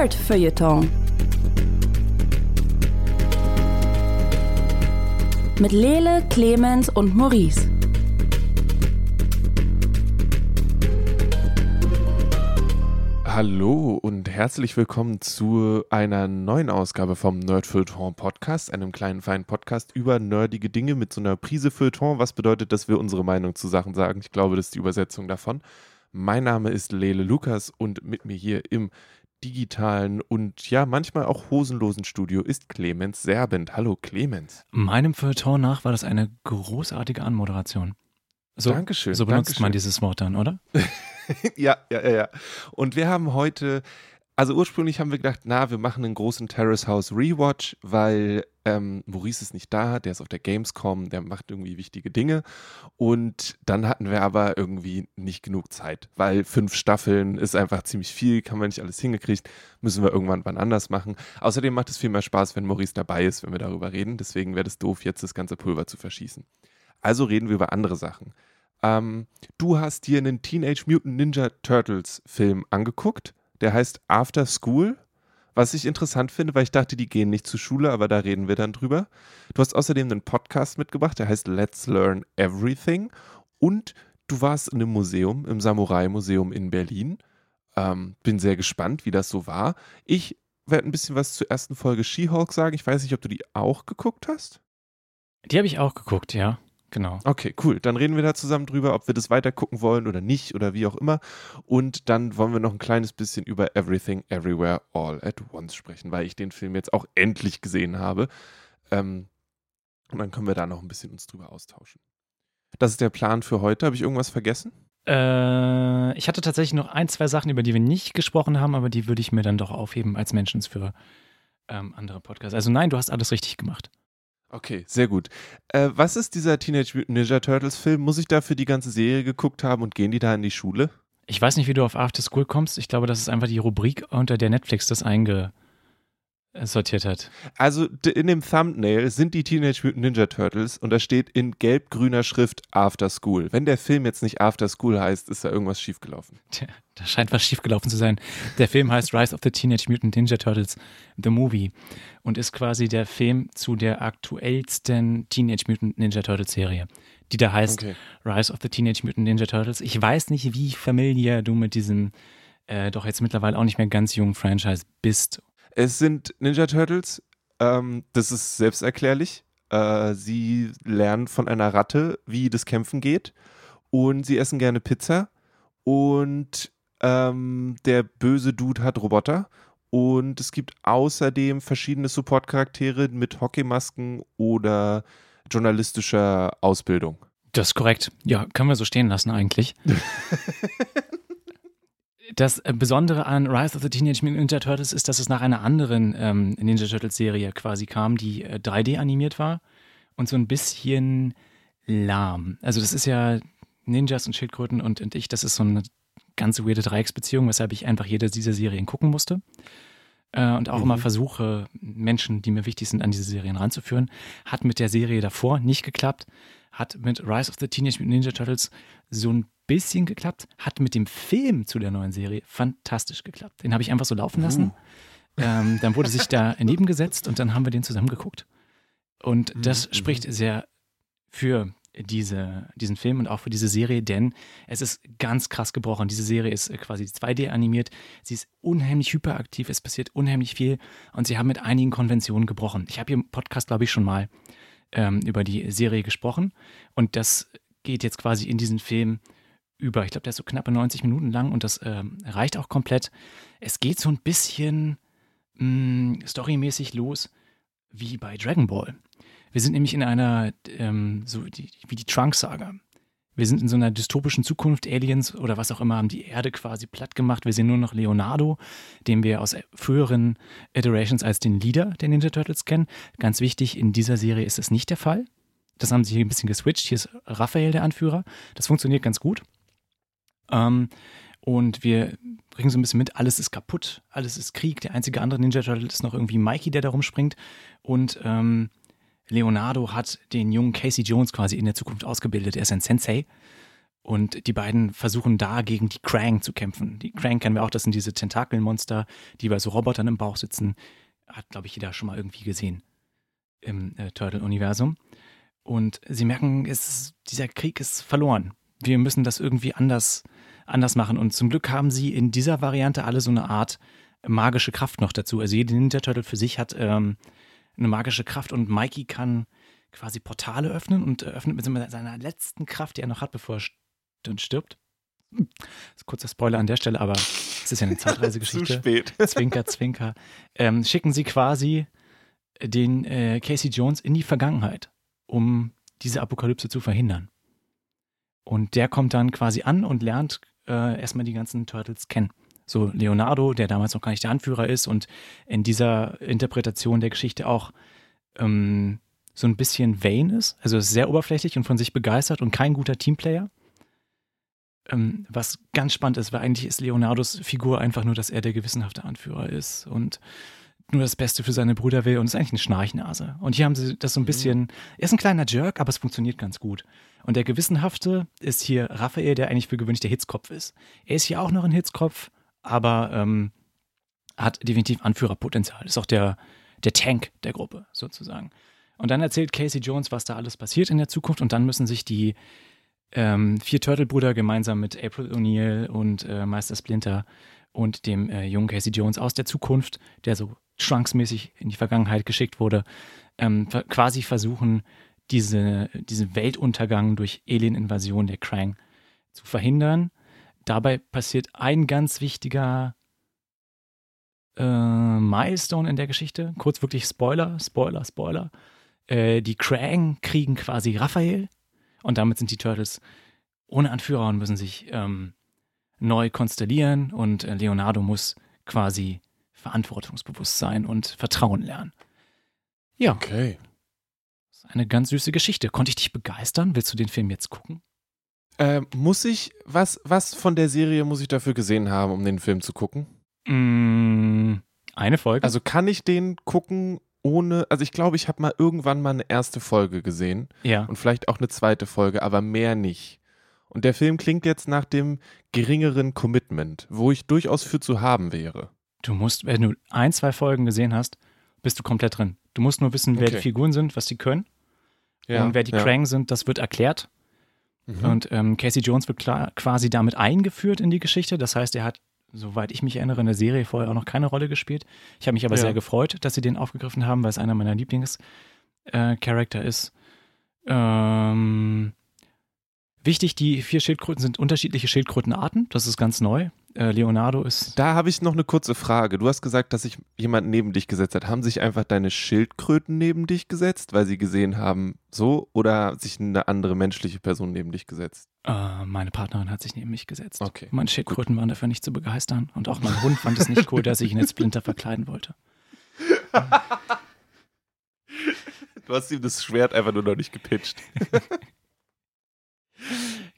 Nerd Feuilleton. Mit Lele, Clemens und Maurice. Hallo und herzlich willkommen zu einer neuen Ausgabe vom Nerd Feuilleton Podcast, einem kleinen feinen Podcast über nerdige Dinge mit so einer Prise Feuilleton, was bedeutet, dass wir unsere Meinung zu Sachen sagen. Ich glaube, das ist die Übersetzung davon. Mein Name ist Lele Lukas und mit mir hier im digitalen und ja, manchmal auch hosenlosen Studio ist Clemens Serbent. Hallo Clemens. Meinem Feuilleton nach war das eine großartige Anmoderation. So, Dankeschön. So benutzt Dankeschön. man dieses Wort dann, oder? ja, ja, ja, ja. Und wir haben heute, also ursprünglich haben wir gedacht, na, wir machen einen großen Terrace House Rewatch, weil ähm, Maurice ist nicht da, der ist auf der Gamescom, der macht irgendwie wichtige Dinge. Und dann hatten wir aber irgendwie nicht genug Zeit, weil fünf Staffeln ist einfach ziemlich viel, kann man nicht alles hingekriegt, müssen wir irgendwann wann anders machen. Außerdem macht es viel mehr Spaß, wenn Maurice dabei ist, wenn wir darüber reden. Deswegen wäre es doof, jetzt das ganze Pulver zu verschießen. Also reden wir über andere Sachen. Ähm, du hast dir einen Teenage Mutant Ninja Turtles Film angeguckt. Der heißt After School. Was ich interessant finde, weil ich dachte, die gehen nicht zur Schule, aber da reden wir dann drüber. Du hast außerdem einen Podcast mitgebracht, der heißt Let's Learn Everything. Und du warst in einem Museum, im Samurai-Museum in Berlin. Ähm, bin sehr gespannt, wie das so war. Ich werde ein bisschen was zur ersten Folge She-Hulk sagen. Ich weiß nicht, ob du die auch geguckt hast. Die habe ich auch geguckt, ja. Genau. Okay, cool. Dann reden wir da zusammen drüber, ob wir das weiter gucken wollen oder nicht oder wie auch immer. Und dann wollen wir noch ein kleines bisschen über Everything, Everywhere, All at Once sprechen, weil ich den Film jetzt auch endlich gesehen habe. Ähm, und dann können wir da noch ein bisschen uns drüber austauschen. Das ist der Plan für heute. Habe ich irgendwas vergessen? Äh, ich hatte tatsächlich noch ein, zwei Sachen, über die wir nicht gesprochen haben, aber die würde ich mir dann doch aufheben als Mentions für ähm, andere Podcasts. Also nein, du hast alles richtig gemacht. Okay, sehr gut. Äh, was ist dieser Teenage Mutant Ninja Turtles Film? Muss ich dafür die ganze Serie geguckt haben und gehen die da in die Schule? Ich weiß nicht, wie du auf After School kommst. Ich glaube, das ist einfach die Rubrik, unter der Netflix das eingesortiert hat. Also in dem Thumbnail sind die Teenage Mutant Ninja Turtles und da steht in gelb-grüner Schrift After School. Wenn der Film jetzt nicht After School heißt, ist da irgendwas schiefgelaufen. Tja, da scheint was schiefgelaufen zu sein. Der Film heißt Rise of the Teenage Mutant Ninja Turtles, The Movie, und ist quasi der Film zu der aktuellsten Teenage Mutant Ninja Turtles Serie, die da heißt Okay. Rise of the Teenage Mutant Ninja Turtles. Ich weiß nicht, wie familiar du mit diesem äh, doch jetzt mittlerweile auch nicht mehr ganz jungen Franchise bist. Es sind Ninja Turtles, ähm, das ist selbsterklärlich. Äh, sie lernen von einer Ratte, wie das Kämpfen geht und sie essen gerne Pizza und ähm, der böse Dude hat Roboter und es gibt außerdem verschiedene Support-Charaktere mit Hockeymasken oder journalistischer Ausbildung. Das ist korrekt. Ja, können wir so stehen lassen eigentlich. Das äh, Besondere an Rise of the Teenage Mutant Ninja Turtles ist, dass es nach einer anderen ähm, Ninja Turtles Serie quasi kam, die äh, 3D animiert war und so ein bisschen lahm. Also das ist ja Ninjas und Schildkröten und, und ich, das ist so eine ganz weirde Dreiecksbeziehung, weshalb ich einfach jede dieser Serien gucken musste. Äh, und auch Mhm. immer versuche, Menschen, die mir wichtig sind, an diese Serien ranzuführen. Hat mit der Serie davor nicht geklappt. Hat mit Rise of the Teenage Mutant Ninja Turtles so ein bisschen geklappt. Hat mit dem Film zu der neuen Serie fantastisch geklappt. Den habe ich einfach so laufen lassen. Ähm, dann wurde sich da daneben gesetzt und dann haben wir den zusammen geguckt. Und das Mhm, spricht sehr für diese, diesen Film und auch für diese Serie, denn es ist ganz krass gebrochen. Diese Serie ist äh, quasi 2D animiert. Sie ist unheimlich hyperaktiv. Es passiert unheimlich viel und sie haben mit einigen Konventionen gebrochen. Ich habe hier im Podcast, glaube ich, schon mal ähm, über die Serie gesprochen und das geht jetzt quasi in diesen Film über. Ich glaube, der ist so knappe 90 Minuten lang und das ähm, reicht auch komplett. Es geht so ein bisschen mh, storymäßig los wie bei Dragon Ball. Wir sind nämlich in einer, ähm, so die, wie die Trunk-Saga. Wir sind in so einer dystopischen Zukunft, Aliens oder was auch immer haben die Erde quasi platt gemacht. Wir sehen nur noch Leonardo, den wir aus früheren Iterations als den Leader der Ninja Turtles kennen. Ganz wichtig, in dieser Serie ist es nicht der Fall. Das haben sie hier ein bisschen geswitcht. Hier ist Raphael der Anführer. Das funktioniert ganz gut. Ähm, und wir bringen so ein bisschen mit, alles ist kaputt, alles ist Krieg. Der einzige andere Ninja Turtle ist noch irgendwie Mikey, der da rumspringt. Und ähm, Leonardo hat den jungen Casey Jones quasi in der Zukunft ausgebildet. Er ist ein Sensei. Und die beiden versuchen da gegen die Krang zu kämpfen. Die Krang kennen wir auch, das sind diese Tentakelmonster, die bei so Robotern im Bauch sitzen. Hat, glaube ich, jeder schon mal irgendwie gesehen im äh, Turtle-Universum. Und sie merken, es, dieser Krieg ist verloren. Wir müssen das irgendwie anders, anders machen. Und zum Glück haben sie in dieser Variante alle so eine Art magische Kraft noch dazu. Also jede Ninja Turtle für sich hat ähm, eine magische Kraft und Mikey kann quasi Portale öffnen und öffnet mit seiner letzten Kraft, die er noch hat, bevor er stirbt. Das ist kurzer Spoiler an der Stelle, aber es ist ja eine Zeitreisegeschichte. Zu spät. Zwinker, Zwinker. Ähm, schicken sie quasi den äh, Casey Jones in die Vergangenheit, um diese Apokalypse zu verhindern. Und der kommt dann quasi an und lernt äh, erstmal die ganzen Turtles kennen. So Leonardo, der damals noch gar nicht der Anführer ist und in dieser Interpretation der Geschichte auch ähm, so ein bisschen vain ist, also ist sehr oberflächlich und von sich begeistert und kein guter Teamplayer. Ähm, was ganz spannend ist, weil eigentlich ist Leonardos Figur einfach nur, dass er der gewissenhafte Anführer ist und nur das Beste für seine Brüder will und ist eigentlich eine Schnarchnase. Und hier haben sie das so ein mhm. bisschen, er ist ein kleiner Jerk, aber es funktioniert ganz gut. Und der Gewissenhafte ist hier Raphael, der eigentlich für gewöhnlich der Hitzkopf ist. Er ist hier auch noch ein Hitzkopf, aber ähm, hat definitiv Anführerpotenzial. Ist auch der, der Tank der Gruppe sozusagen. Und dann erzählt Casey Jones, was da alles passiert in der Zukunft und dann müssen sich die ähm, vier Turtle-Brüder gemeinsam mit April O'Neil und äh, Meister Splinter und dem äh, jungen Casey Jones aus der Zukunft, der so schwanksmäßig in die Vergangenheit geschickt wurde, ähm, quasi versuchen, diese, diesen Weltuntergang durch Alien-Invasion der Krang zu verhindern. Dabei passiert ein ganz wichtiger äh, Milestone in der Geschichte. Kurz wirklich Spoiler, Spoiler, Spoiler. Äh, die Krang kriegen quasi Raphael und damit sind die Turtles ohne Anführer und müssen sich ähm, neu konstellieren und äh, Leonardo muss quasi verantwortungsbewusst sein und Vertrauen lernen. Ja. Okay. Eine ganz süße Geschichte. Konnte ich dich begeistern? Willst du den Film jetzt gucken? Äh, muss ich, was, was von der Serie muss ich dafür gesehen haben, um den Film zu gucken? Mm, eine Folge. Also kann ich den gucken ohne, also ich glaube, ich habe mal irgendwann mal eine erste Folge gesehen. Ja. Und vielleicht auch eine zweite Folge, aber mehr nicht. Und der Film klingt jetzt nach dem geringeren Commitment, wo ich durchaus für zu haben wäre. Du musst, wenn du ein, zwei Folgen gesehen hast, bist du komplett drin. Du musst nur wissen, wer okay. die Figuren sind, was die können. Ja, und wer die ja. Krang sind, das wird erklärt. Mhm. Und ähm, Casey Jones wird klar, quasi damit eingeführt in die Geschichte. Das heißt, er hat, soweit ich mich erinnere, in der Serie vorher auch noch keine Rolle gespielt. Ich habe mich aber ja. sehr gefreut, dass sie den aufgegriffen haben, weil es einer meiner Lieblingscharakter äh, ist. Ähm, Wichtig, die vier Schildkröten sind unterschiedliche Schildkrötenarten. Das ist ganz neu. Äh, Leonardo ist. Da habe ich noch eine kurze Frage. Du hast gesagt, dass sich jemand neben dich gesetzt hat. Haben sich einfach deine Schildkröten neben dich gesetzt, weil sie gesehen haben, so? Oder sich eine andere menschliche Person neben dich gesetzt? Äh, meine Partnerin hat sich neben mich gesetzt. Okay. Meine Schildkröten Gut. waren dafür nicht zu begeistern. Und auch mein Hund fand es nicht cool, dass ich ihn als Splinter verkleiden wollte. du hast ihm das Schwert einfach nur noch nicht gepitcht.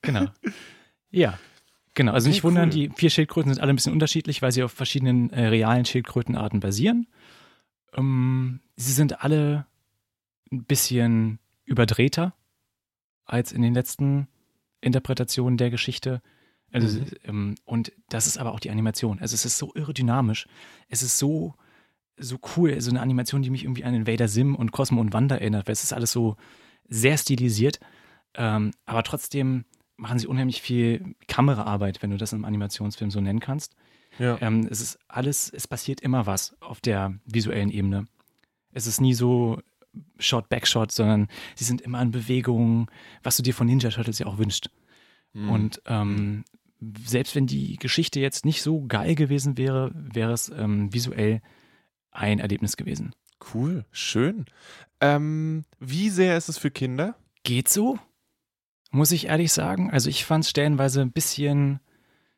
Genau. Ja. Genau, also okay, nicht wundern, cool. die vier Schildkröten sind alle ein bisschen unterschiedlich, weil sie auf verschiedenen äh, realen Schildkrötenarten basieren. Ähm, sie sind alle ein bisschen überdrehter als in den letzten Interpretationen der Geschichte. Also, mhm. ähm, und das ist aber auch die Animation. Also es ist so irre dynamisch. Es ist so, so cool. So eine Animation, die mich irgendwie an Invader Sim und Cosmo und Wanda erinnert, weil es ist alles so sehr stilisiert. Ähm, aber trotzdem machen sie unheimlich viel Kameraarbeit, wenn du das im Animationsfilm so nennen kannst. Ja. Ähm, es ist alles, es passiert immer was auf der visuellen Ebene. Es ist nie so Shot, Backshot, sondern sie sind immer in Bewegung, was du dir von Ninja Turtles ja auch wünscht. Mhm. Und ähm, selbst wenn die Geschichte jetzt nicht so geil gewesen wäre, wäre es ähm, visuell ein Erlebnis gewesen. Cool, schön. Ähm, wie sehr ist es für Kinder? Geht so muss ich ehrlich sagen. Also ich fand es stellenweise ein bisschen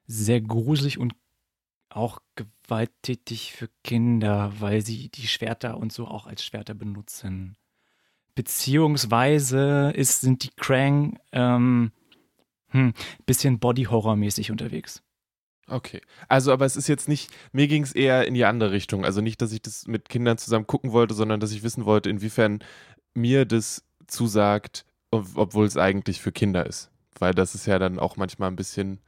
sehr gruselig und auch gewalttätig für Kinder, weil sie die Schwerter und so auch als Schwerter benutzen. Beziehungsweise ist, sind die Krang ähm, hm, bisschen Body-Horror-mäßig unterwegs. Okay. Also, aber es ist jetzt nicht, mir ging es eher in die andere Richtung. Also nicht, dass ich das mit Kindern zusammen gucken wollte, sondern dass ich wissen wollte, inwiefern mir das zusagt, obwohl es eigentlich für Kinder ist. weil das ist ja dann auch manchmal ein bisschen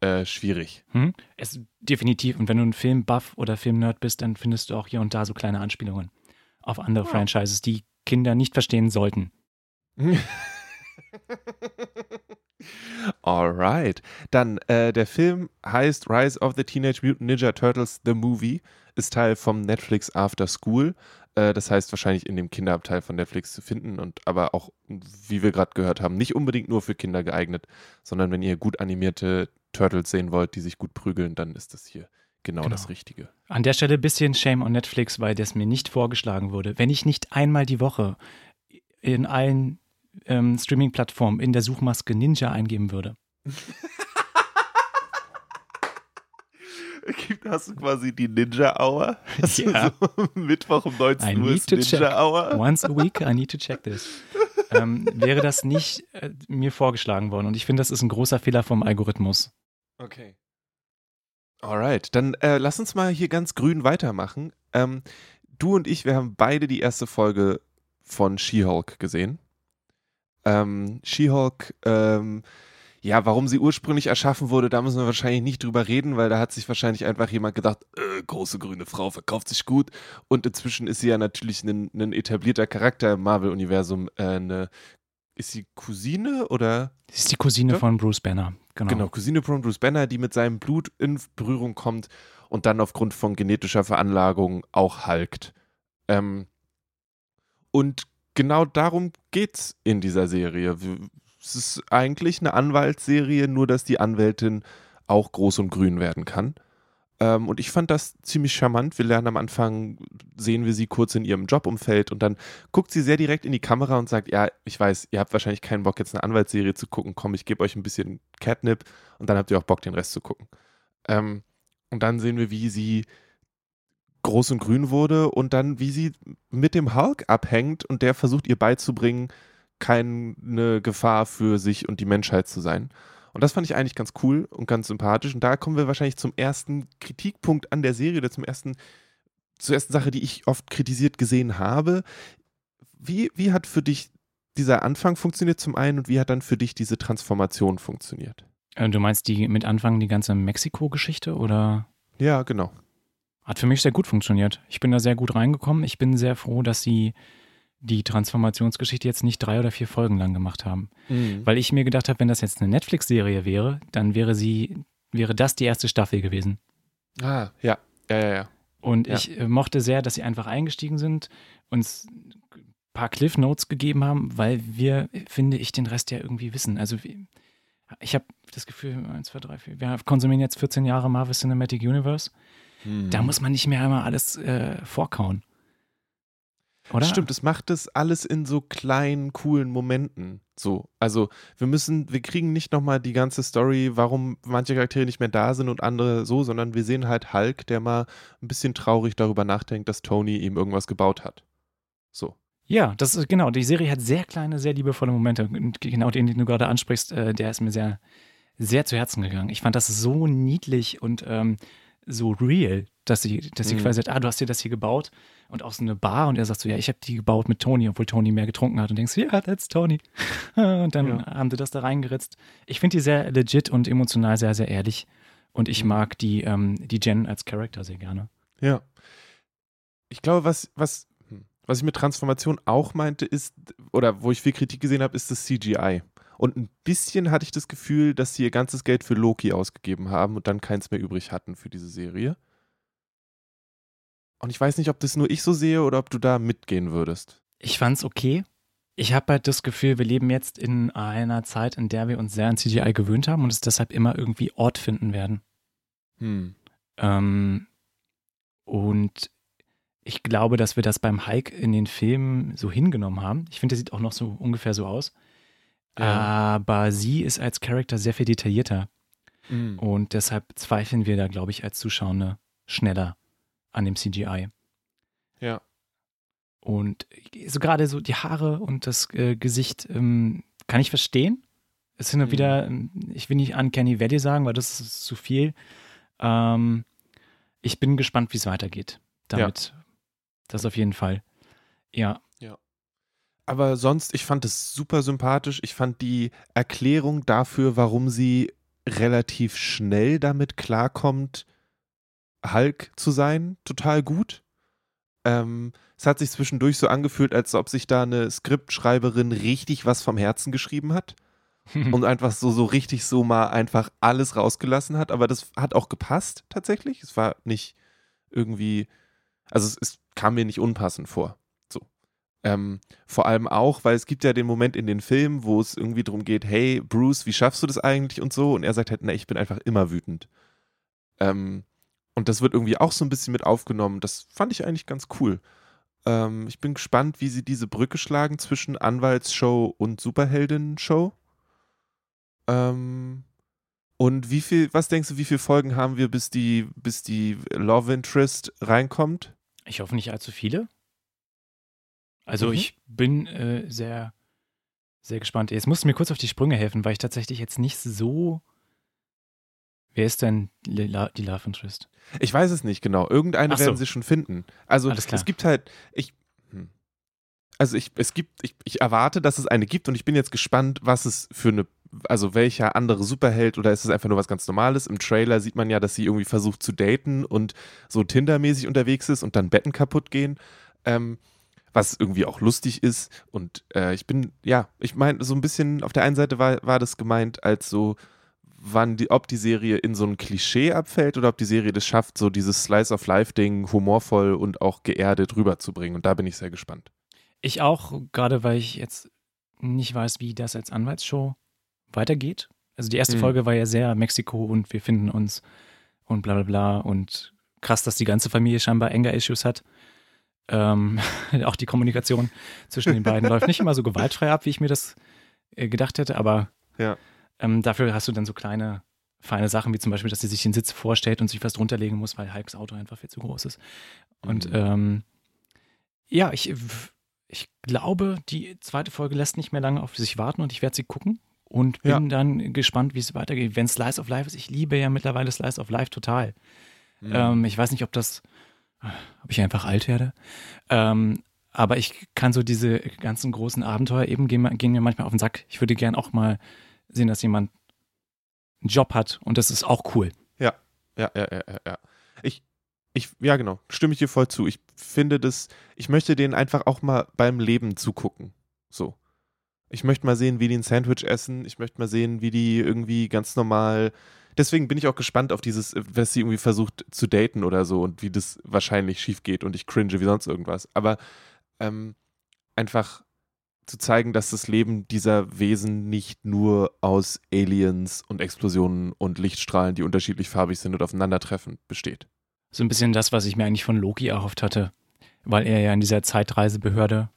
äh, schwierig. Hm? Es definitiv. Und wenn du ein Film-Buff oder Film-Nerd bist, dann findest du auch hier und da so kleine Anspielungen auf andere Ja. Franchises, die Kinder nicht verstehen sollten. Alright. Dann, äh, der Film heißt Rise of the Teenage Mutant Ninja Turtles, The Movie, ist Teil vom Netflix After School. Äh, das heißt wahrscheinlich in dem Kinderabteil von Netflix zu finden und aber auch, wie wir gerade gehört haben, nicht unbedingt nur für Kinder geeignet, sondern wenn ihr gut animierte Turtles sehen wollt, die sich gut prügeln, dann ist das hier genau, Genau. das Richtige. An der Stelle ein bisschen Shame on Netflix, weil das mir nicht vorgeschlagen wurde. Wenn ich nicht einmal die Woche in allen ähm, Streaming-Plattformen in der Suchmaske Ninja eingeben würde. Gibt- Hast du quasi die Ninja Hour? Hast du Ja. so Mittwoch um 19 I Uhr need ist to Ninja check. Hour? Once a week, I need to check this. ähm, wäre das nicht äh, mir vorgeschlagen worden. Und ich finde, das ist ein großer Fehler vom Algorithmus. Okay. Alright, dann äh, lass uns mal hier ganz grün weitermachen. Ähm, du und ich, wir haben beide die erste Folge von She-Hulk gesehen. Ähm, She-Hulk, ähm, ja, warum sie ursprünglich erschaffen wurde, da müssen wir wahrscheinlich nicht drüber reden, weil da hat sich wahrscheinlich einfach jemand gedacht, äh, große grüne Frau verkauft sich gut. Und inzwischen ist sie ja natürlich ein, ein etablierter Charakter im Marvel-Universum. Äh, eine, ist sie Cousine oder? Das ist die Cousine Ja. von Bruce Banner. Genau. Genau, Cousine von Bruce Banner, die mit seinem Blut in Berührung kommt und dann aufgrund von genetischer Veranlagung auch halkt. Ähm, und genau darum geht's in dieser Serie. Es ist eigentlich eine Anwaltsserie, nur dass die Anwältin auch groß und grün werden kann. Ähm, und ich fand das ziemlich charmant. Wir lernen am Anfang, sehen wir sie kurz in ihrem Jobumfeld und dann guckt sie sehr direkt in die Kamera und sagt, ja, ich weiß, ihr habt wahrscheinlich keinen Bock, jetzt eine Anwaltsserie zu gucken. Komm, ich gebe euch ein bisschen Catnip und dann habt ihr auch Bock, den Rest zu gucken. Ähm, und dann sehen wir, wie sie groß und grün wurde und dann, wie sie mit dem Hulk abhängt und der versucht, ihr beizubringen, keine Gefahr für sich und die Menschheit zu sein. Und das fand ich eigentlich ganz cool und ganz sympathisch. Und da kommen wir wahrscheinlich zum ersten Kritikpunkt an der Serie oder zum ersten, zur ersten Sache, die ich oft kritisiert gesehen habe. Wie, wie hat für dich dieser Anfang funktioniert zum einen und wie hat dann für dich diese Transformation funktioniert? Äh, Du meinst die mit Anfang die ganze Mexiko-Geschichte oder? Ja, genau. Hat für mich sehr gut funktioniert. Ich bin da sehr gut reingekommen. Ich bin sehr froh, dass sie die Transformationsgeschichte jetzt nicht drei oder vier Folgen lang gemacht haben. Weil ich mir gedacht habe, wenn das jetzt eine Netflix-Serie wäre, dann wäre sie, wäre das die erste Staffel gewesen. Ah, ja, ja, ja, ja. Und Ja. ich äh, mochte sehr, dass sie einfach eingestiegen sind, uns ein paar Cliff Notes gegeben haben, weil wir, finde ich, den Rest ja irgendwie wissen. Also ich habe das Gefühl, 1, 2, 3, 4, wir konsumieren jetzt 14 Jahre Marvel Cinematic Universe. Da muss man nicht mehr einmal alles äh, vorkauen. Oder? Stimmt, es macht es alles in so kleinen, coolen Momenten. So, also wir müssen, wir kriegen nicht nochmal die ganze Story, warum manche Charaktere nicht mehr da sind und andere so, sondern wir sehen halt Hulk, der mal ein bisschen traurig darüber nachdenkt, dass Tony ihm irgendwas gebaut hat. So. Ja, das ist genau. Die Serie hat sehr kleine, sehr liebevolle Momente. Und genau den, den du gerade ansprichst, äh, der ist mir sehr, sehr zu Herzen gegangen. Ich fand das so niedlich und ähm, so real, dass sie, dass sie Mhm. quasi sagt, ah, du hast dir das hier gebaut und auch so eine Bar und er sagt so, ja, ich habe die gebaut mit Tony, obwohl Tony mehr getrunken hat und denkst, ja, that's Tony. Und dann Ja. haben sie das da reingeritzt. Ich finde die sehr legit und emotional sehr, sehr ehrlich. Und ich Mhm. mag die, ähm, die Jen als Charakter sehr gerne. Ja. Ich glaube, was, was, hm, was ich mit Transformation auch meinte, ist, oder wo ich viel Kritik gesehen habe, ist das CGI. Und ein bisschen hatte ich das Gefühl, dass sie ihr ganzes Geld für Loki ausgegeben haben und dann keins mehr übrig hatten für diese Serie. Und ich weiß nicht, ob das nur ich so sehe oder ob du da mitgehen würdest. Ich fand's okay. Ich habe halt das Gefühl, wir leben jetzt in einer Zeit, in der wir uns sehr an CGI gewöhnt haben und es deshalb immer irgendwie Ort finden werden. Hm. Ähm, und ich glaube, dass wir das beim Hulk in den Filmen so hingenommen haben. Ich finde, der sieht auch noch so ungefähr so aus. Ja. Aber sie ist als Charakter sehr viel detaillierter. Hm. Und deshalb zweifeln wir da, glaube ich, als Zuschauer schneller an dem CGI. Ja. Und so gerade so die Haare und das äh, Gesicht ähm, kann ich verstehen. Es sind Mhm. wieder, ähm, ich will nicht Uncanny Valley sagen, weil das ist zu viel. Ähm, ich bin gespannt, wie es weitergeht. Damit. Das auf jeden Fall. Ja. aber sonst, ich fand es super sympathisch. Ich fand die Erklärung dafür, warum sie relativ schnell damit klarkommt, Hulk zu sein, total gut. Ähm, es hat sich zwischendurch so angefühlt, als ob sich da eine Skriptschreiberin richtig was vom Herzen geschrieben hat und einfach so, so richtig so mal einfach alles rausgelassen hat. Aber das hat auch gepasst tatsächlich. Es war nicht irgendwie, also es, es kam mir nicht unpassend vor. So. Ähm, vor allem auch, weil es gibt ja den Moment in den Filmen, wo es irgendwie darum geht, hey Bruce, wie schaffst du das eigentlich und so? Und er sagt halt, na, ich bin einfach immer wütend. Ähm, und das wird irgendwie auch so ein bisschen mit aufgenommen. Das fand ich eigentlich ganz cool. Ähm, ich bin gespannt, wie sie diese Brücke schlagen zwischen Anwaltsshow und Superheldinnen-Show. Ähm, und wie viel, was denkst du, wie viele Folgen haben wir, bis die, bis die Love Interest reinkommt? Ich hoffe nicht allzu viele. Also Mhm. ich bin äh, sehr, sehr gespannt. Jetzt musst du mir kurz auf die Sprünge helfen, weil ich tatsächlich jetzt nicht so. Wer ist denn die Love Interest? Ich weiß es nicht genau. Irgendeine so. werden sie schon finden. Also es gibt halt, ich, hm. also ich, es gibt, ich, ich erwarte, dass es eine gibt und ich bin jetzt gespannt, was es für eine, also welcher andere Superheld oder ist es einfach nur was ganz Normales? Im Trailer sieht man ja, dass sie irgendwie versucht zu daten und so Tinder-mäßig unterwegs ist und dann Betten kaputt gehen. Ähm, was irgendwie auch lustig ist. Und äh, ich bin, ja, ich meine, so ein bisschen, auf der einen Seite war, war das gemeint als so, wann die, ob die Serie in so ein Klischee abfällt oder ob die Serie das schafft, so dieses Slice of Life-Ding humorvoll und auch geerdet rüberzubringen. Und da bin ich sehr gespannt. Ich auch, gerade weil ich jetzt nicht weiß, wie das als Anwaltsshow weitergeht. Also die erste Mhm. Folge war ja sehr Mexiko und wir finden uns und bla bla bla und krass, dass die ganze Familie scheinbar Anger-Issues hat. Ähm, auch die Kommunikation zwischen den beiden läuft nicht immer so gewaltfrei ab, wie ich mir das äh, gedacht hätte, aber Ja. Ähm, dafür hast du dann so kleine, feine Sachen, wie zum Beispiel, dass sie sich den Sitz vorstellt und sich was drunterlegen muss, weil Hulks Auto einfach viel zu groß ist. Und Mhm. ähm, ja, ich, ich glaube, die zweite Folge lässt nicht mehr lange auf sich warten und ich werde sie gucken und bin Ja. dann gespannt, wie es weitergeht. Wenn Slice of Life ist, ich liebe ja mittlerweile Slice of Life total. Mhm. Ähm, ich weiß nicht, ob das, ob ich einfach alt werde. Ähm, aber ich kann so diese ganzen großen Abenteuer eben gehen, gehen mir manchmal auf den Sack. Ich würde gern auch mal sehen, dass jemand einen Job hat und das ist auch cool. Ja, ja, ja, ja, ja. Ich, ich, ja, genau, stimme ich dir voll zu. Ich finde das, ich möchte denen einfach auch mal beim Leben zugucken. So. Ich möchte mal sehen, wie die ein Sandwich essen. Ich möchte mal sehen, wie die irgendwie ganz normal. Deswegen bin ich auch gespannt auf dieses, was sie irgendwie versucht zu daten oder so und wie das wahrscheinlich schief geht und ich cringe wie sonst irgendwas. Aber ähm, einfach zu zeigen, dass das Leben dieser Wesen nicht nur aus Aliens und Explosionen und Lichtstrahlen, die unterschiedlich farbig sind und aufeinandertreffen, besteht. So ein bisschen das, was ich mir eigentlich von Loki erhofft hatte, weil er ja in dieser Zeitreisebehörde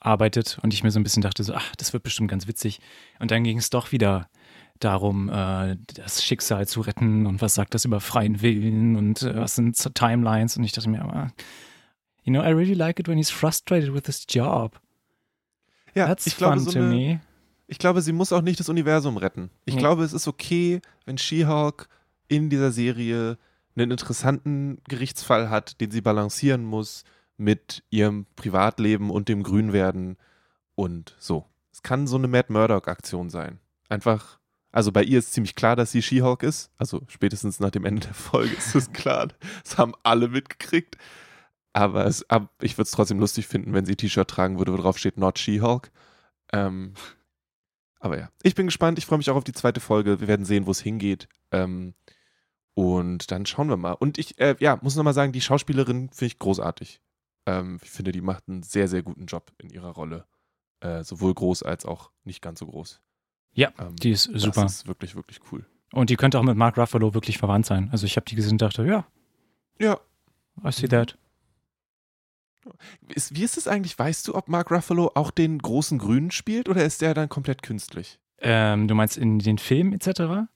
arbeitet und ich mir so ein bisschen dachte, so, ach, das wird bestimmt ganz witzig. Und dann ging es doch wieder darum, äh, das Schicksal zu retten und was sagt das über freien Willen und äh, was sind Timelines und ich dachte mir, aber, you know, I really like it when he's frustrated with his job. Ja, That's ich glaube, so eine, ich glaube, sie muss auch nicht das Universum retten. Ich Nee. glaube, es ist okay, wenn She-Hulk in dieser Serie einen interessanten Gerichtsfall hat, den sie balancieren muss mit ihrem Privatleben und dem Grünwerden und so. Es kann so eine Mad Murdock-Aktion sein. Einfach, also bei ihr ist ziemlich klar, dass sie She-Hulk ist. Also spätestens nach dem Ende der Folge ist es klar. Das haben alle mitgekriegt. Aber es, ab, ich würde es trotzdem lustig finden, wenn sie ein T-Shirt tragen würde, wo drauf steht Not She-Hulk. Ähm, aber ja, ich bin gespannt. Ich freue mich auch auf die zweite Folge. Wir werden sehen, wo es hingeht. Ähm, und dann schauen wir mal. Und ich, äh, ja, muss nochmal sagen, die Schauspielerin finde ich großartig. Ähm, ich finde, die macht einen sehr, sehr guten Job in ihrer Rolle. Äh, sowohl groß als auch nicht ganz so groß. Ja, Ähm, die ist super. Das ist wirklich, wirklich cool. Und die könnte auch mit Mark Ruffalo wirklich verwandt sein. Also ich habe die gesehen und dachte, ja, Ja. I see that. Ist, wie ist es eigentlich? Weißt du, ob Mark Ruffalo auch den großen Grünen spielt oder ist der dann komplett künstlich? Ähm, du meinst in den Filmen etc.?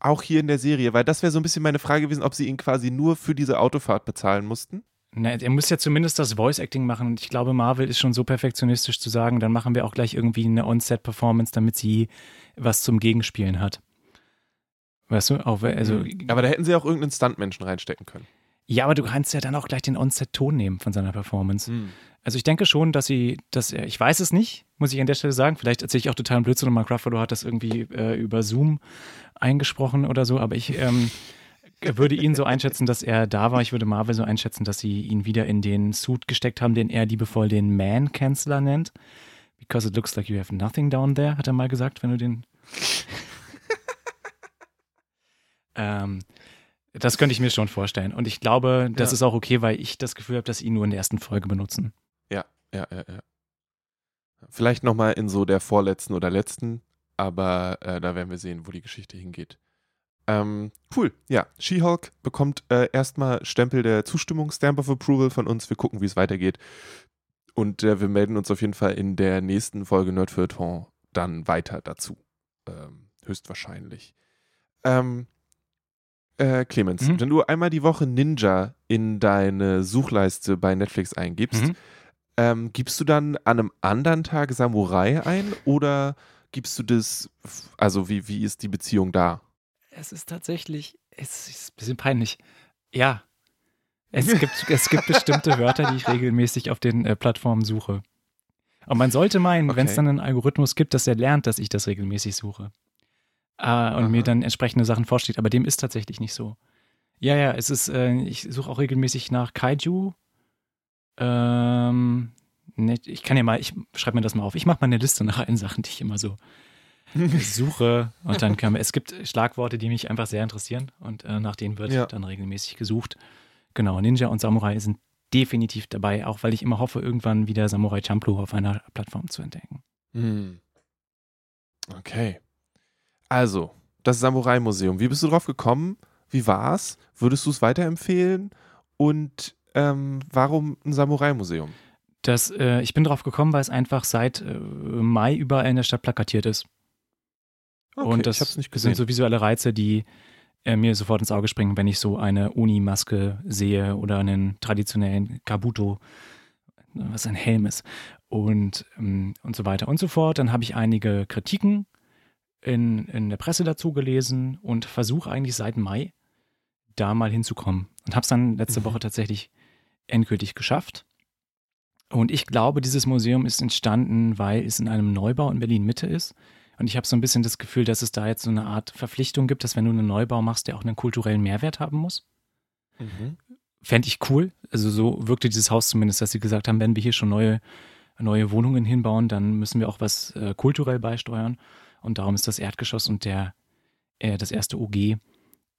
Auch hier in der Serie, weil das wäre so ein bisschen meine Frage gewesen, ob sie ihn quasi nur für diese Autofahrt bezahlen mussten. Na, er muss ja zumindest das Voice-Acting machen. Und ich glaube, Marvel ist schon so perfektionistisch zu sagen, dann machen wir auch gleich irgendwie eine On-Set-Performance, damit sie was zum Gegenspielen hat. Weißt du? Auch, also, Aber da hätten sie auch irgendeinen Stuntmenschen reinstecken können. Ja, aber du kannst ja dann auch gleich den On-Set-Ton nehmen von seiner Performance. Hm. Also ich denke schon, dass sie, dass er, ich weiß es nicht, muss ich an der Stelle sagen. Vielleicht erzähle ich auch total Blödsinn und Mark Ruffalo hat das irgendwie äh, über Zoom eingesprochen oder so, aber ich ähm, würde ihn so einschätzen, dass er da war. Ich würde Marvel so einschätzen, dass sie ihn wieder in den Suit gesteckt haben, den er liebevoll den Man-Canceler nennt. Because it looks like you have nothing down there, hat er mal gesagt, wenn du den. ähm, das könnte ich mir schon vorstellen. Und ich glaube, das Ja. ist auch okay, weil ich das Gefühl habe, dass sie ihn nur in der ersten Folge benutzen. Ja, ja, ja, ja. Vielleicht nochmal in so der vorletzten oder letzten, aber äh, da werden wir sehen, wo die Geschichte hingeht. Ähm, cool, ja. She-Hulk bekommt äh, erstmal Stempel der Zustimmung, Stamp of Approval von uns. Wir gucken, wie es weitergeht. Und äh, wir melden uns auf jeden Fall in der nächsten Folge Nerd Feuilleton dann weiter dazu. Ähm, höchstwahrscheinlich. Ähm, äh, Clemens, Mhm. wenn du einmal die Woche Ninja in deine Suchleiste bei Netflix eingibst, Mhm. ähm, gibst du dann an einem anderen Tag Samurai ein oder gibst du das, also wie, wie ist die Beziehung da? Es ist tatsächlich, es ist ein bisschen peinlich. Ja. Es gibt, es gibt bestimmte Wörter, die ich regelmäßig auf den äh, Plattformen suche. Und man sollte meinen, wenn es Okay. dann einen Algorithmus gibt, dass er lernt, dass ich das regelmäßig suche. Äh, und mir Aha. dann entsprechende Sachen vorsteht. Aber dem ist tatsächlich nicht so. Ja, ja, es ist, äh, ich suche auch regelmäßig nach Kaiju. Ähm, ne, ich kann ja mal, ich schreibe mir das mal auf. Ich mache mal eine Liste nach allen Sachen, die ich immer so suche und dann kann man, es gibt Schlagworte, die mich einfach sehr interessieren und äh, nach denen wird Ja. dann regelmäßig gesucht. Genau, Ninja und Samurai sind definitiv dabei, auch weil ich immer hoffe, irgendwann wieder Samurai Champloo auf einer Plattform zu entdecken. Hm. Okay. Also, das Samurai-Museum. Wie bist du drauf gekommen? Wie war's? Würdest du es weiterempfehlen? Und ähm, warum ein Samurai-Museum? Das, äh, ich bin drauf gekommen, weil es einfach seit äh, Mai überall in der Stadt plakatiert ist. Okay, und das sind so visuelle Reize, die äh, mir sofort ins Auge springen, wenn ich so eine Uni-Maske sehe oder einen traditionellen Kabuto, was ein Helm ist und, ähm, und so weiter und so fort. Dann habe ich einige Kritiken in, in der Presse dazu gelesen und versuche eigentlich seit Mai da mal hinzukommen. Und habe es dann letzte Mhm. Woche tatsächlich endgültig geschafft. Und ich glaube, dieses Museum ist entstanden, weil es in einem Neubau in Berlin Mitte ist. Und ich habe so ein bisschen das Gefühl, dass es da jetzt so eine Art Verpflichtung gibt, dass wenn du einen Neubau machst, der auch einen kulturellen Mehrwert haben muss. Mhm. Fände ich cool. Also so wirkte dieses Haus zumindest, dass sie gesagt haben, wenn wir hier schon neue, neue Wohnungen hinbauen, dann müssen wir auch was äh, kulturell beisteuern. Und darum ist das Erdgeschoss und der, äh, das erste OG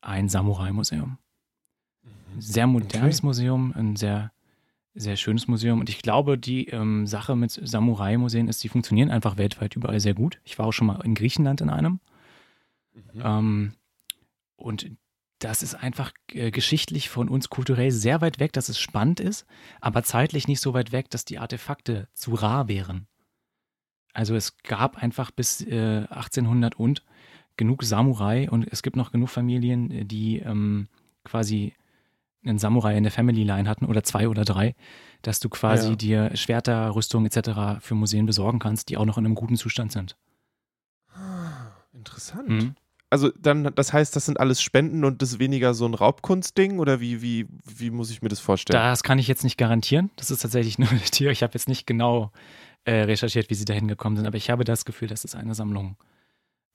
ein Samurai-Museum. Sehr modernes Okay. Museum, ein sehr, sehr schönes Museum. Und ich glaube, die ähm, Sache mit Samurai-Museen ist, die funktionieren einfach weltweit überall sehr gut. Ich war auch schon mal in Griechenland in einem. Mhm. Ähm, und das ist einfach äh, geschichtlich von uns kulturell sehr weit weg, dass es spannend ist, aber zeitlich nicht so weit weg, dass die Artefakte zu rar wären. Also es gab einfach bis äh, 1800 und genug Samurai und es gibt noch genug Familien, äh, die ähm, quasi einen Samurai in der Family Line hatten oder zwei oder drei, dass du quasi Ja. dir Schwerter, Rüstung etc. für Museen besorgen kannst, die auch noch in einem guten Zustand sind. Ah, Interessant. Mhm. Also dann, das heißt, das sind alles Spenden und das ist weniger so ein Raubkunstding oder wie, wie, wie muss ich mir das vorstellen? Das kann ich jetzt nicht garantieren. Das ist tatsächlich nur eine Tür. Ich habe jetzt nicht genau äh, recherchiert, wie sie dahin gekommen sind, aber ich habe das Gefühl, das ist eine Sammlung.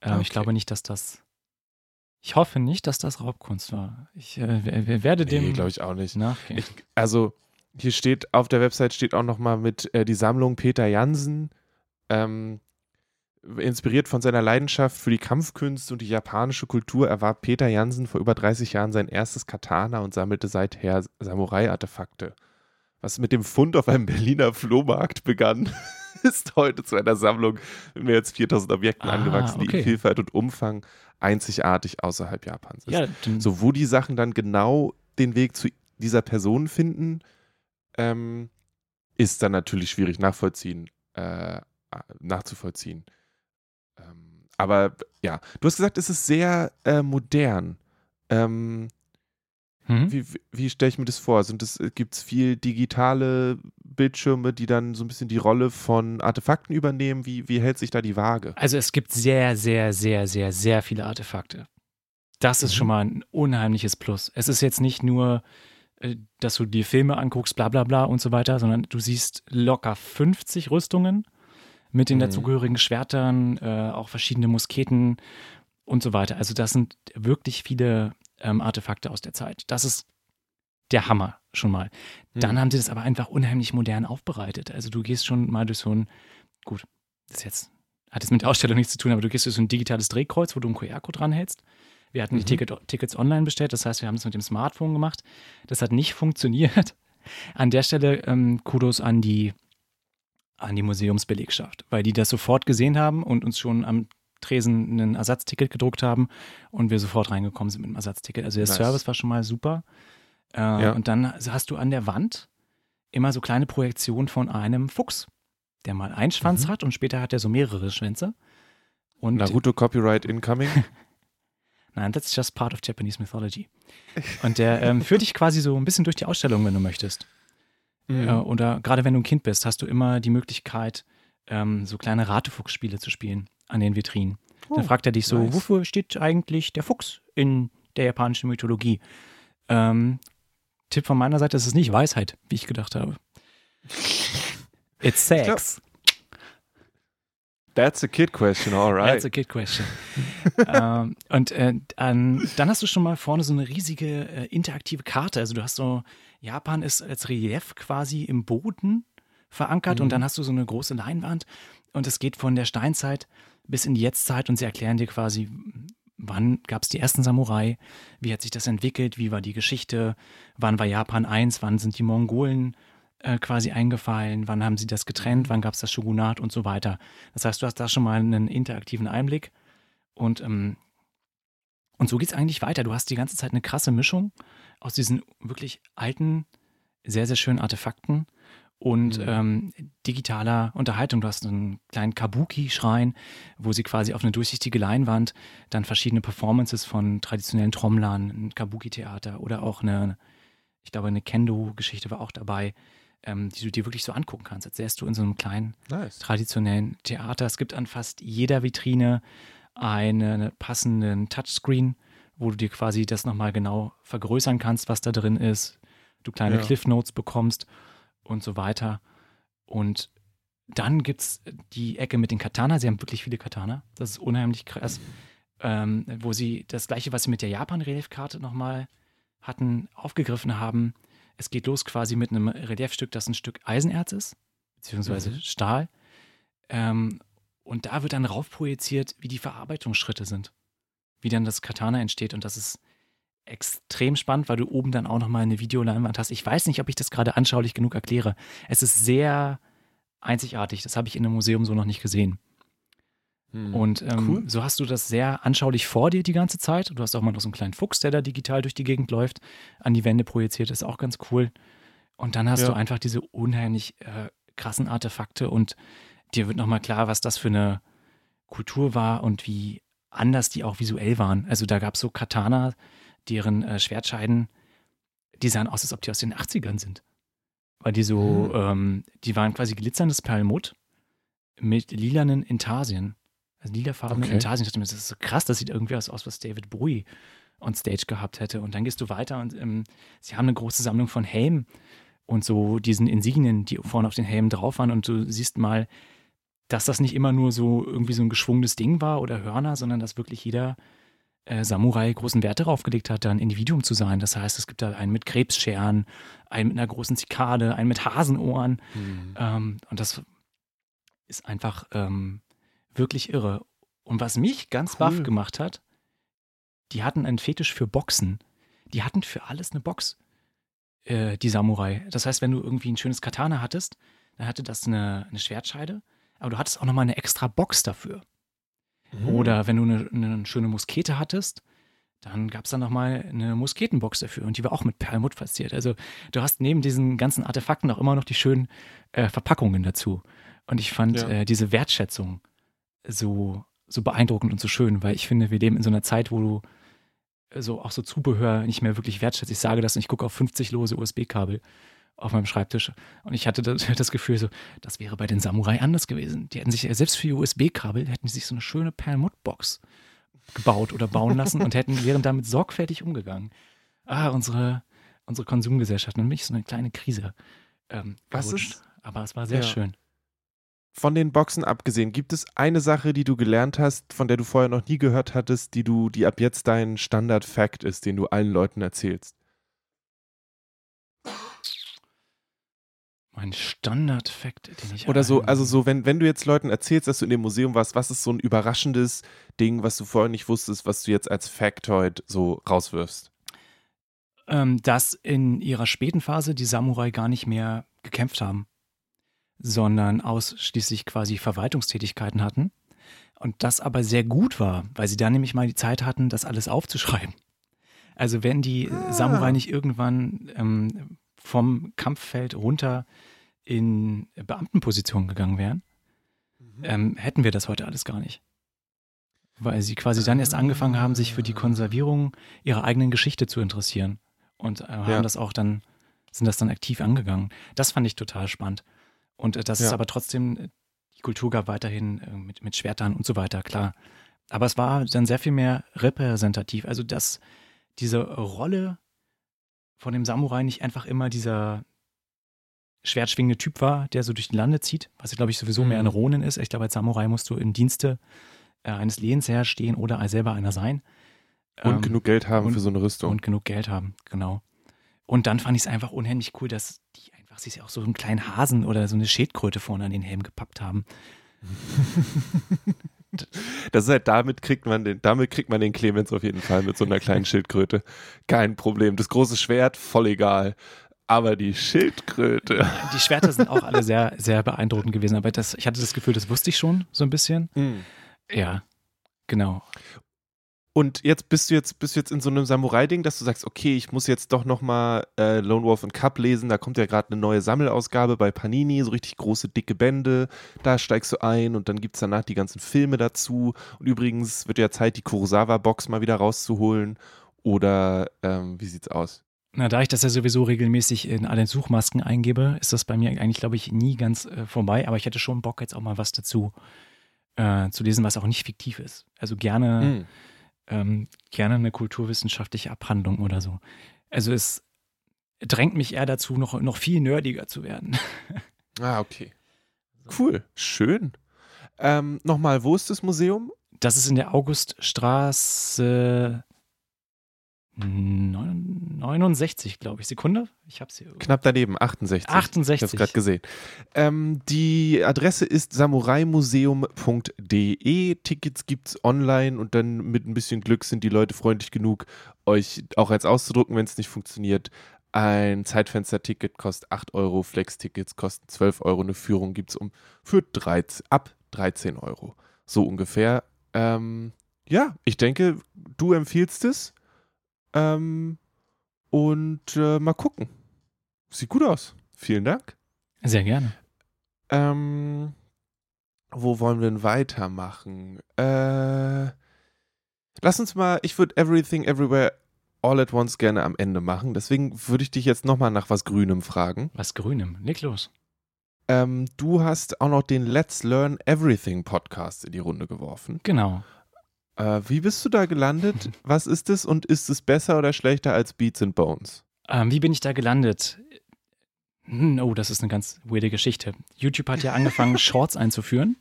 Ähm, Ich Okay. glaube nicht, dass das. Ich hoffe nicht, dass das Raubkunst war. Ich äh, wer- wer- werde dem nee, glaube ich auch nicht. nachgehen. Ich, also hier steht auf der Website steht auch noch mal mit äh, die Sammlung Peter Jansen, ähm, inspiriert von seiner Leidenschaft für die Kampfkünste und die japanische Kultur, erwarb Peter Jansen vor über 30 Jahren sein erstes Katana und sammelte seither Samurai-Artefakte. Was mit dem Fund auf einem Berliner Flohmarkt begann, ist heute zu einer Sammlung mit mehr als 4000 Objekten Ah, angewachsen, die okay. in Vielfalt und Umfang einzigartig außerhalb Japans ist. ja, So, wo die Sachen dann genau den Weg zu dieser Person finden, ähm, ist dann natürlich schwierig nachvollziehen, äh, nachzuvollziehen. Ähm, aber ja, du hast gesagt, es ist sehr äh, modern. Ähm, Mhm. wie wie, stelle ich mir das vor? Sind es, gibt es viel digitale Bildschirme, die dann so ein bisschen die Rolle von Artefakten übernehmen? Wie, wie hält sich da die Waage? Also es gibt sehr, sehr, sehr, sehr, sehr viele Artefakte. Das ist Mhm. schon mal ein unheimliches Plus. Es ist jetzt nicht nur äh, dass du dir Filme anguckst, bla bla bla und so weiter, sondern du siehst locker 50 Rüstungen mit den Mhm. dazugehörigen Schwertern, äh, auch verschiedene Musketen und so weiter. Also das sind wirklich viele ähm, Artefakte aus der Zeit. Das ist der Hammer schon mal. Dann Mhm. haben sie das aber einfach unheimlich modern aufbereitet. Also du gehst schon mal durch so ein, gut, das jetzt, hat jetzt mit der Ausstellung nichts zu tun, aber du gehst durch so ein digitales Drehkreuz, wo du einen QR-Code dranhältst. Wir hatten die Mhm. Ticket, Tickets online bestellt, das heißt, wir haben es mit dem Smartphone gemacht. Das hat nicht funktioniert. An der Stelle ähm, Kudos an die, an die Museumsbelegschaft, weil die das sofort gesehen haben und uns schon am Tresen ein Ersatzticket gedruckt haben und wir sofort reingekommen sind mit dem Ersatzticket. Also der Nice. Service war schon mal super. Äh, Ja. Und dann hast du an der Wand immer so kleine Projektionen von einem Fuchs, der mal einen Schwanz Mhm. hat und später hat er so mehrere Schwänze. Und Naruto Copyright incoming. Nein, that's just part of Japanese mythology. Und der ähm, führt dich quasi so ein bisschen durch die Ausstellung, wenn du möchtest. Mhm. Äh, oder gerade wenn du ein Kind bist, hast du immer die Möglichkeit, ähm, so kleine Ratefuchsspiele zu spielen an den Vitrinen. Oh, Dann fragt er dich so, nice. wofür steht eigentlich der Fuchs in der japanischen Mythologie? Ähm, Tipp von meiner Seite, es ist nicht Weisheit, wie ich gedacht habe. It's sex. That's a kid question, alright. That's a good question. ähm, und äh, an, dann hast du schon mal vorne so eine riesige äh, interaktive Karte. Also du hast so, Japan ist als Relief quasi im Boden verankert Mhm. und dann hast du so eine große Leinwand und es geht von der Steinzeit bis in die Jetztzeit und sie erklären dir quasi, wann gab es die ersten Samurai, wie hat sich das entwickelt, wie war die Geschichte, wann war Japan eins, wann sind die Mongolen äh, quasi eingefallen, wann haben sie das getrennt, wann gab es das Shogunat und so weiter. Das heißt, du hast da schon mal einen interaktiven Einblick und, ähm, und so geht es eigentlich weiter. Du hast die ganze Zeit eine krasse Mischung aus diesen wirklich alten, sehr, sehr schönen Artefakten und Mhm. ähm, digitaler Unterhaltung. Du hast einen kleinen Kabuki-Schrein, wo sie quasi auf eine durchsichtige Leinwand dann verschiedene Performances von traditionellen Trommlern, ein Kabuki-Theater oder auch eine, ich glaube, eine Kendo-Geschichte war auch dabei, ähm, die du dir wirklich so angucken kannst, als wärst du in so einem kleinen nice. traditionellen Theater. Es gibt an fast jeder Vitrine einen passenden Touchscreen, wo du dir quasi das nochmal genau vergrößern kannst, was da drin ist. Du kleine Ja. Cliff Notes bekommst und so weiter. Und dann gibt es die Ecke mit den Katana. Sie haben wirklich viele Katana. Das ist unheimlich krass. Ähm, wo sie das gleiche, was sie mit der Japan-Reliefkarte nochmal hatten, aufgegriffen haben. Es geht los quasi mit einem Reliefstück, das ein Stück Eisenerz ist, beziehungsweise Mhm. Stahl. Ähm, und da wird dann raufprojiziert, wie die Verarbeitungsschritte sind. Wie dann das Katana entsteht. Und das ist extrem spannend, weil du oben dann auch nochmal eine Videoleinwand hast. Ich weiß nicht, ob ich das gerade anschaulich genug erkläre. Es ist sehr einzigartig. Das habe ich in einem Museum so noch nicht gesehen. Hm. Und ähm, Cool. so hast du das sehr anschaulich vor dir die ganze Zeit. Du hast auch mal noch so einen kleinen Fuchs, der da digital durch die Gegend läuft, an die Wände projiziert, ist auch ganz cool. Und dann hast Ja. du einfach diese unheimlich äh, krassen Artefakte und dir wird nochmal klar, was das für eine Kultur war und wie anders die auch visuell waren. Also da gab es so Katana, deren äh, Schwertscheiden, die sahen aus, als ob die aus den 80ern sind. Weil die so, Mhm. ähm, die waren quasi glitzerndes Perlmutt mit lilanen Intarsien. Also lilafarbenen Okay. Intarsien. Ich dachte mir, das ist so krass, das sieht irgendwie aus, aus was David Bowie on Stage gehabt hätte. Und dann gehst du weiter und ähm, sie haben eine große Sammlung von Helmen und so diesen Insignien, die vorne auf den Helmen drauf waren. Und du siehst mal, dass das nicht immer nur so irgendwie so ein geschwungenes Ding war oder Hörner, sondern dass wirklich jeder äh, Samurai großen Wert darauf gelegt hat, da ein Individuum zu sein. Das heißt, es gibt da einen mit Krebsscheren, einen mit einer großen Zikade, einen mit Hasenohren. Hm. Ähm, und das ist einfach ähm, wirklich irre. Und was mich ganz Cool. baff gemacht hat, die hatten einen Fetisch für Boxen. Die hatten für alles eine Box, äh, die Samurai. Das heißt, wenn du irgendwie ein schönes Katana hattest, dann hatte das eine, eine Schwertscheide, aber du hattest auch nochmal eine extra Box dafür. Hm. Oder wenn du eine, eine schöne Muskete hattest, dann gab es dann nochmal eine Musketenbox dafür und die war auch mit Perlmutt verziert. Also du hast neben diesen ganzen Artefakten auch immer noch die schönen äh, Verpackungen dazu. Und ich fand Ja. äh, diese Wertschätzung so, so beeindruckend und so schön, weil ich finde, wir leben in so einer Zeit, wo du so auch so Zubehör nicht mehr wirklich wertschätzt. Ich sage das und ich gucke auf 50 lose USB-Kabel auf meinem Schreibtisch und ich hatte das, das Gefühl so, das wäre bei den Samurai anders gewesen. Die hätten sich äh, selbst für USB-Kabel hätten sich so eine schöne Perlmutt-Box gebaut oder bauen lassen und hätten wären damit sorgfältig umgegangen. Ah, unsere unsere Konsumgesellschaft. Und mich so eine kleine Krise ähm, Was ist- Aber es war sehr Ja. schön. Von den Boxen abgesehen, gibt es eine Sache, die du gelernt hast, von der du vorher noch nie gehört hattest, die du, die ab jetzt dein Standard-Fact ist, den du allen Leuten erzählst? Mein Standard-Fact, den ich. Oder so, also so, wenn, wenn du jetzt Leuten erzählst, dass du in dem Museum warst, was ist so ein überraschendes Ding, was du vorher nicht wusstest, was du jetzt als Factoid so rauswirfst? ähm, dass in ihrer späten Phase die Samurai gar nicht mehr gekämpft haben, sondern ausschließlich quasi Verwaltungstätigkeiten hatten. Und das aber sehr gut war, weil sie dann nämlich mal die Zeit hatten, das alles aufzuschreiben. Also wenn die Ah. Samurai nicht irgendwann ähm, vom Kampffeld runter in Beamtenpositionen gegangen wären, ähm, hätten wir das heute alles gar nicht. Weil sie quasi dann erst angefangen haben, sich für die Konservierung ihrer eigenen Geschichte zu interessieren. Und äh, haben Ja. das auch dann, sind das dann aktiv angegangen. Das fand ich total spannend. Und äh, dass es Ja. aber trotzdem, äh, die Kultur gab weiterhin äh, mit, mit Schwertern und so weiter, klar. Aber es war dann sehr viel mehr repräsentativ. Also, dass diese Rolle von dem Samurai nicht einfach immer dieser schwertschwingende Typ war, der so durch die Lande zieht, was ja, glaube ich, sowieso mehr ein Mhm. Ronin ist. Ich glaube, als Samurai musst du im Dienste äh, eines Lehensherrs stehen oder selber einer sein. Und Ähm, genug Geld haben und- für so eine Rüstung. und genug Geld haben, genau. Und dann fand ich es einfach unheimlich cool, dass die einfach sich auch so einen kleinen Hasen oder so eine Schildkröte vorne an den Helm gepappt haben. Das ist halt, damit kriegt man den, damit kriegt man den Clemens auf jeden Fall mit so einer kleinen Schildkröte. Kein Problem. Das große Schwert, voll egal. Aber die Schildkröte. Die Schwerter sind auch alle sehr, sehr beeindruckend gewesen, aber das, ich hatte das Gefühl, das wusste ich schon so ein bisschen. Ja, genau. Und jetzt bist du jetzt, bist du jetzt in so einem Samurai-Ding, dass du sagst, okay, ich muss jetzt doch nochmal äh, Lone Wolf und Cup lesen. Da kommt ja gerade eine neue Sammelausgabe bei Panini, so richtig große, dicke Bände. Da steigst du ein und dann gibt es danach die ganzen Filme dazu. Und übrigens wird ja Zeit, die Kurosawa-Box mal wieder rauszuholen. Oder ähm, wie sieht's aus? Na, da ich das ja sowieso regelmäßig in alle Suchmasken eingebe, ist das bei mir eigentlich, glaube ich, nie ganz äh, vorbei. Aber ich hätte schon Bock, jetzt auch mal was dazu äh, zu lesen, was auch nicht fiktiv ist. Also gerne, Hm. Ähm, gerne eine kulturwissenschaftliche Abhandlung oder so. Also es drängt mich eher dazu, noch, noch viel nerdiger zu werden. Ah, okay. Cool. Schön. Ähm, Nochmal, wo ist das Museum? Das ist in der Auguststraße 69, glaube ich. Sekunde? Ich habe es hier. Knapp daneben, 68. Ich habe 68. es gerade gesehen. Ähm, die Adresse ist samuraimuseum.de. Tickets gibt es online und dann mit ein bisschen Glück sind die Leute freundlich genug, euch auch eins auszudrucken, wenn es nicht funktioniert. Ein Zeitfenster-Ticket kostet 8 Euro, Flex-Tickets kosten 12 Euro, eine Führung gibt es um für 13, ab 13 Euro. So ungefähr. Ähm, ja, ich denke, du empfiehlst es. Ähm, und äh, mal gucken. Sieht gut aus. Vielen Dank. Sehr gerne. Ähm, wo wollen wir denn weitermachen? Äh, lass uns mal, ich würde Everything Everywhere All at Once gerne am Ende machen. Deswegen würde ich dich jetzt nochmal nach was Grünem fragen. Was Grünem. Leg los. Ähm, du hast auch noch den Let's Learn Everything Podcast in die Runde geworfen. Genau. Äh, wie bist du da gelandet? Was ist es und ist es besser oder schlechter als Beats and Bones? Ähm, wie bin ich da gelandet? Hm, oh, das ist eine ganz weirde Geschichte. YouTube hat ja angefangen, Shorts einzuführen.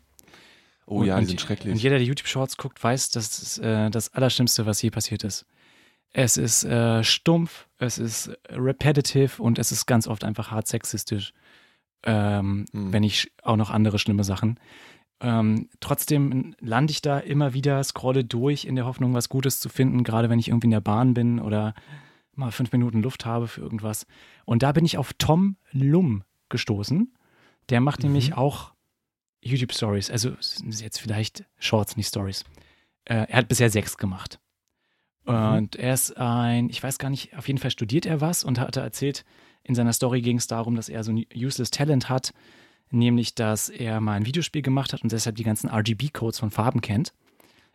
Oh Und- ja, die sind schrecklich. Und jeder, der YouTube-Shorts guckt, weiß, das ist äh, das Allerschlimmste, was je passiert ist. Es ist äh, stumpf, es ist repetitive und es ist ganz oft einfach hart sexistisch. Ähm, Hm. Wenn nicht auch noch andere schlimme Sachen. Ähm, trotzdem lande ich da immer wieder, scrolle durch in der Hoffnung, was Gutes zu finden, gerade wenn ich irgendwie in der Bahn bin oder mal fünf Minuten Luft habe für irgendwas. Und da bin ich auf Tom Lum gestoßen. Der macht Mhm. nämlich auch YouTube-Stories. Also es sind jetzt vielleicht Shorts, nicht Stories. Äh, er hat bisher sechs gemacht. Mhm. Und er ist ein, ich weiß gar nicht, auf jeden Fall studiert er was und hatte erzählt, in seiner Story ging es darum, dass er so ein useless Talent hat, nämlich, dass er mal ein Videospiel gemacht hat und deshalb die ganzen RGB-Codes von Farben kennt.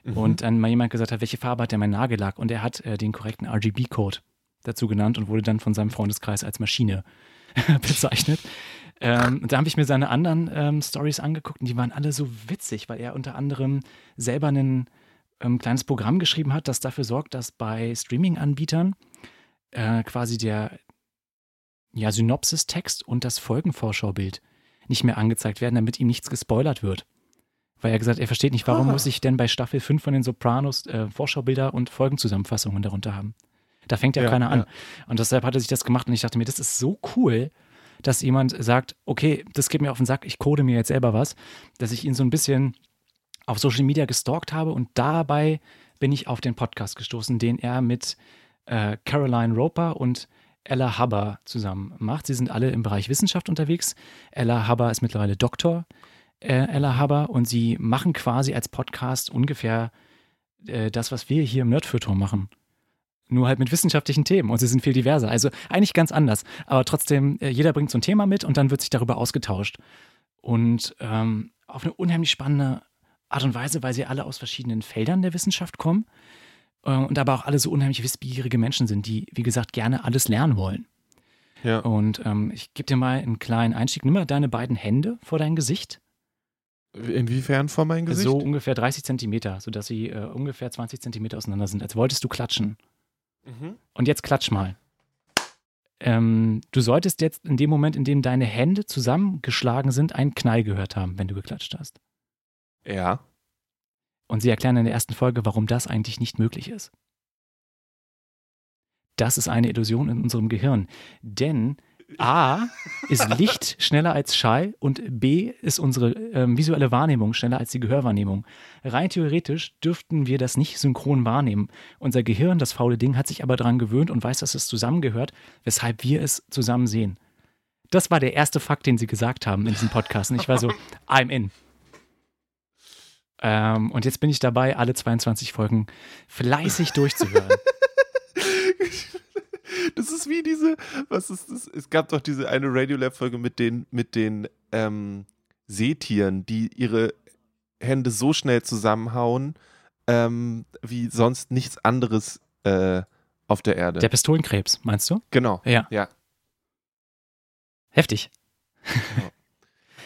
Mhm. Und dann mal jemand gesagt hat, welche Farbe hat der mein Nagellack? Und er hat äh, den korrekten RGB-Code dazu genannt und wurde dann von seinem Freundeskreis als Maschine bezeichnet. Ähm, und da habe ich mir seine anderen ähm, Stories angeguckt und die waren alle so witzig, weil er unter anderem selber ein ähm, kleines Programm geschrieben hat, das dafür sorgt, dass bei Streaming-Anbietern äh, quasi der, ja, Synopsis-Text und das Folgenvorschaubild nicht mehr angezeigt werden, damit ihm nichts gespoilert wird. Weil er gesagt, er versteht nicht, warum Ah. muss ich denn bei Staffel 5 von den Sopranos äh, Vorschaubilder und Folgenzusammenfassungen darunter haben. Da fängt ja, Ja, keiner an. ja. Und deshalb hat er sich das gemacht und ich dachte mir, das ist so cool, dass jemand sagt, okay, das geht mir auf den Sack, ich code mir jetzt selber was, dass ich ihn so ein bisschen auf Social Media gestalkt habe und dabei bin ich auf den Podcast gestoßen, den er mit äh, Caroline Roper und Ella Haber zusammen macht. Sie sind alle im Bereich Wissenschaft unterwegs. Ella Haber ist mittlerweile Doktor, äh, Ella Haber, und sie machen quasi als Podcast ungefähr äh, das, was wir hier im Nerdfeuilleton machen. Nur halt mit wissenschaftlichen Themen und sie sind viel diverser. Also eigentlich ganz anders. Aber trotzdem, äh, jeder bringt so ein Thema mit und dann wird sich darüber ausgetauscht. Und ähm, auf eine unheimlich spannende Art und Weise, weil sie alle aus verschiedenen Feldern der Wissenschaft kommen und aber auch alle so unheimlich wissbegierige Menschen sind, die, wie gesagt, gerne alles lernen wollen. Ja. Und ähm, ich gebe dir mal einen kleinen Einstieg. Nimm mal deine beiden Hände vor dein Gesicht. Inwiefern vor mein Gesicht? So ungefähr 30 Zentimeter, sodass sie äh, ungefähr 20 Zentimeter auseinander sind, als wolltest du klatschen. Mhm. Und jetzt klatsch mal. Ähm, du solltest jetzt in dem Moment, in dem deine Hände zusammengeschlagen sind, einen Knall gehört haben, wenn du geklatscht hast. Ja. Und sie erklären in der ersten Folge, warum das eigentlich nicht möglich ist. Das ist eine Illusion in unserem Gehirn. Denn A ist Licht schneller als Schall und B ist unsere ähm, visuelle Wahrnehmung schneller als die Gehörwahrnehmung. Rein theoretisch dürften wir das nicht synchron wahrnehmen. Unser Gehirn, das faule Ding, hat sich aber daran gewöhnt und weiß, dass es zusammengehört, weshalb wir es zusammen sehen. Das war der erste Fakt, den sie gesagt haben in diesem Podcast. Und ich war so, I'm in. Ähm, und jetzt bin ich dabei, alle 22 Folgen fleißig durchzuhören. Das ist wie diese, was ist das? Es gab doch diese eine Radiolab-Folge mit den, mit den ähm, Seetieren, die ihre Hände so schnell zusammenhauen, ähm, wie sonst nichts anderes äh, auf der Erde. Der Pistolenkrebs, meinst du? genau. Ja. Ja. Heftig.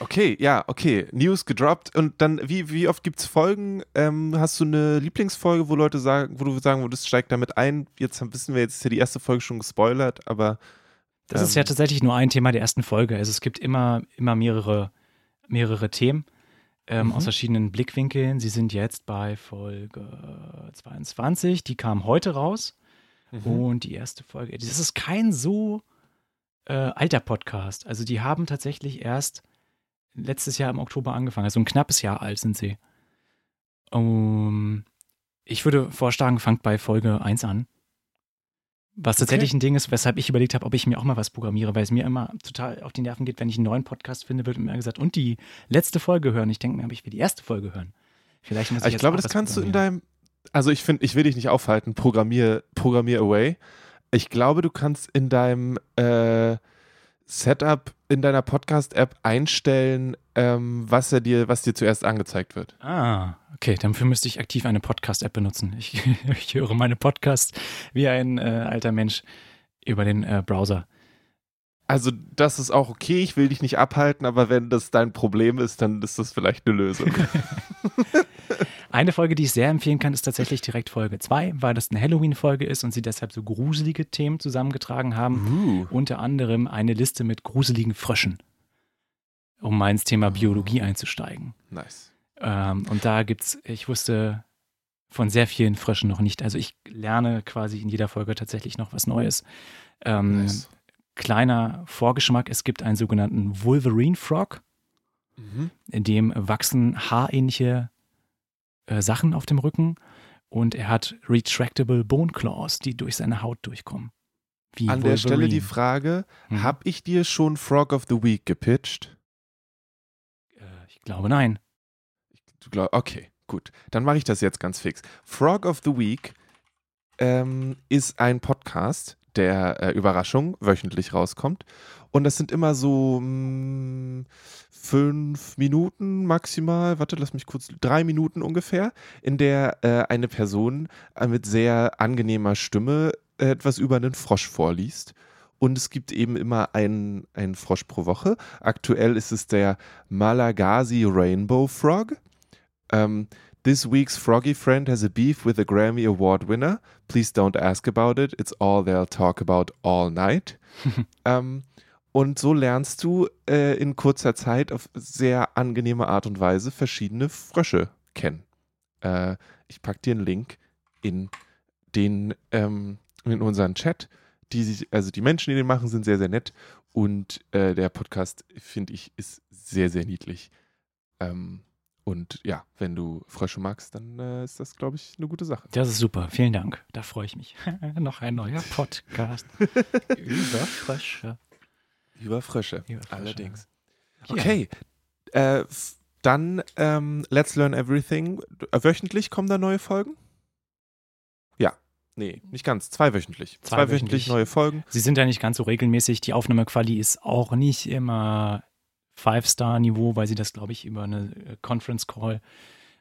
Okay, ja, okay. News gedroppt. Und dann, wie, wie oft gibt es Folgen? Ähm, hast du eine Lieblingsfolge, wo Leute sagen, wo du sagen würdest, steig damit ein? Jetzt wissen wir, jetzt ist ja die erste Folge schon gespoilert, aber Das ist Ähm. ja tatsächlich nur ein Thema der ersten Folge. Also es gibt immer, immer mehrere, mehrere Themen ähm, Mhm. aus verschiedenen Blickwinkeln. Sie sind jetzt bei Folge 22, die kam heute raus. Mhm. Und die erste Folge, das ist kein so äh, alter Podcast. Also die haben tatsächlich erst letztes Jahr im Oktober angefangen. Also ein knappes Jahr alt sind sie. Um, ich würde vorschlagen, fangt bei Folge 1 an. Was tatsächlich ein Ding ist, weshalb ich überlegt habe, ob ich mir auch mal was programmiere, weil es mir immer total auf die Nerven geht, wenn ich einen neuen Podcast finde, wird mir gesagt, und die letzte Folge hören. Ich denke mir, aber ich will die erste Folge hören. Vielleicht muss ich, Aber ich glaube, das kannst du in deinem. Also ich finde, ich will dich nicht aufhalten, programmier, programmier away. Ich glaube, du kannst in deinem äh, Setup, in deiner Podcast-App einstellen, ähm, was er dir, was dir zuerst angezeigt wird. Ah, okay, dafür müsste ich aktiv eine Podcast-App benutzen. Ich, ich höre meine Podcasts wie ein äh, alter Mensch über den äh, Browser. Also, das ist auch okay, ich will dich nicht abhalten, aber wenn das dein Problem ist, dann ist das vielleicht eine Lösung. Eine Folge, die ich sehr empfehlen kann, ist tatsächlich direkt Folge 2, weil das eine Halloween-Folge ist und sie deshalb so gruselige Themen zusammengetragen haben. uh. Unter anderem eine Liste mit gruseligen Fröschen, um mal ins Thema Biologie einzusteigen. Nice. Ähm, und da gibt's, ich wusste von sehr vielen Fröschen noch nicht. Also ich lerne quasi in jeder Folge tatsächlich noch was Neues. Ähm, Nice. Kleiner Vorgeschmack, es gibt einen sogenannten Wolverine Frog, Mhm. in dem wachsen haarähnliche äh, Sachen auf dem Rücken und er hat retractable Bone Claws, die durch seine Haut durchkommen. Wie An der Stelle die Wolverine. Frage: Hm. Hab ich dir schon Frog of the Week gepitcht? Äh, ich glaube nein. Du glaub, okay, gut. Dann mache ich das jetzt ganz fix. Frog of the Week ähm, ist ein Podcast, der äh, Überraschung wöchentlich rauskommt. Und das sind immer so mh, fünf Minuten maximal, warte, lass mich kurz, drei Minuten ungefähr, in der äh, eine Person äh, mit sehr angenehmer Stimme äh, etwas über einen Frosch vorliest. Und es gibt eben immer einen, einen Frosch pro Woche. Aktuell ist es der Malagasy Rainbow Frog. Ähm, This week's Froggy Friend has a beef with a Grammy Award winner. Please don't ask about it. It's all they'll talk about all night. ähm, und so lernst du äh, in kurzer Zeit auf sehr angenehme Art und Weise verschiedene Frösche kennen. Äh, ich packe dir einen Link in den ähm, in unseren Chat. Die, also die Menschen, die den machen, sind sehr, sehr nett. Und äh, der Podcast, finde ich, ist sehr, sehr niedlich. Ähm, und ja, wenn du Frösche magst, dann äh, ist das, glaube ich, eine gute Sache. Das ist super. Vielen Dank. Da freue ich mich. Noch ein neuer Podcast über Frösche. Über Frösche, Über Frösche. allerdings. Ja. Okay, äh, dann ähm, Let's Learn Everything. Äh, Wöchentlich kommen da neue Folgen? Ja, nee, nicht ganz. Zweiwöchentlich. Zweiwöchentlich. Zweiwöchentlich neue Folgen. Sie sind ja nicht ganz so regelmäßig. Die Aufnahmequali ist auch nicht immer Five-Star-Niveau, weil sie das, glaube ich, über eine äh, Conference Call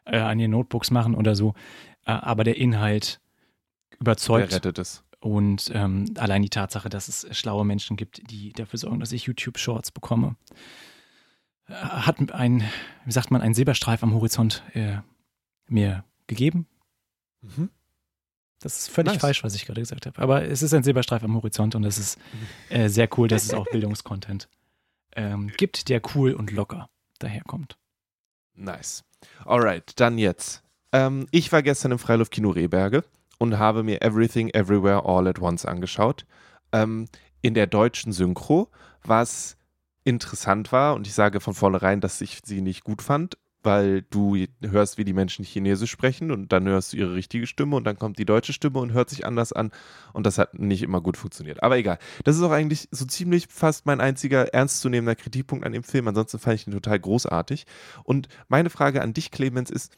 äh, an ihren Notebooks machen oder so. Äh, aber der Inhalt überzeugt. rettet es? Und ähm, allein die Tatsache, dass es schlaue Menschen gibt, die dafür sorgen, dass ich YouTube-Shorts bekomme, äh, hat ein, wie sagt man, ein Silberstreif am Horizont äh, mir gegeben. Mhm. Das ist völlig Nice. falsch, was ich gerade gesagt habe. Aber es ist ein Silberstreif am Horizont und es ist äh, sehr cool, dass es auch Bildungskontent ähm, gibt, der cool und locker daherkommt. Nice. Alright, dann jetzt. Ähm, ich war gestern im Freiluftkino Rehberge und habe mir Everything Everywhere All at Once angeschaut. Ähm, in der deutschen Synchro, was interessant war, und ich sage von vornherein, dass ich sie nicht gut fand, weil du hörst, wie die Menschen Chinesisch sprechen und dann hörst du ihre richtige Stimme und dann kommt die deutsche Stimme und hört sich anders an und das hat nicht immer gut funktioniert. Aber egal. Das ist auch eigentlich so ziemlich fast mein einziger ernstzunehmender Kritikpunkt an dem Film. Ansonsten fand ich ihn total großartig. Und meine Frage an dich, Clemens, ist,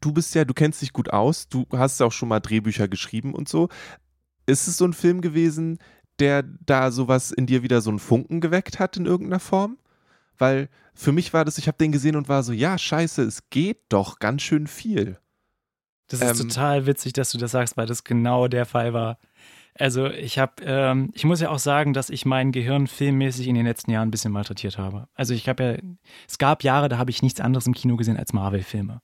du bist ja, du kennst dich gut aus, du hast auch schon mal Drehbücher geschrieben und so. Ist es so ein Film gewesen, der da sowas in dir wieder so einen Funken geweckt hat in irgendeiner Form? Weil für mich war das, ich habe den gesehen und war so, ja, scheiße, es geht doch ganz schön viel. Das ist Ähm, total witzig, dass du das sagst, weil das genau der Fall war. Also ich habe, ähm, ich muss ja auch sagen, dass ich mein Gehirn filmmäßig in den letzten Jahren ein bisschen malträtiert habe. Also ich habe ja, es gab Jahre, da habe ich nichts anderes im Kino gesehen als Marvel-Filme.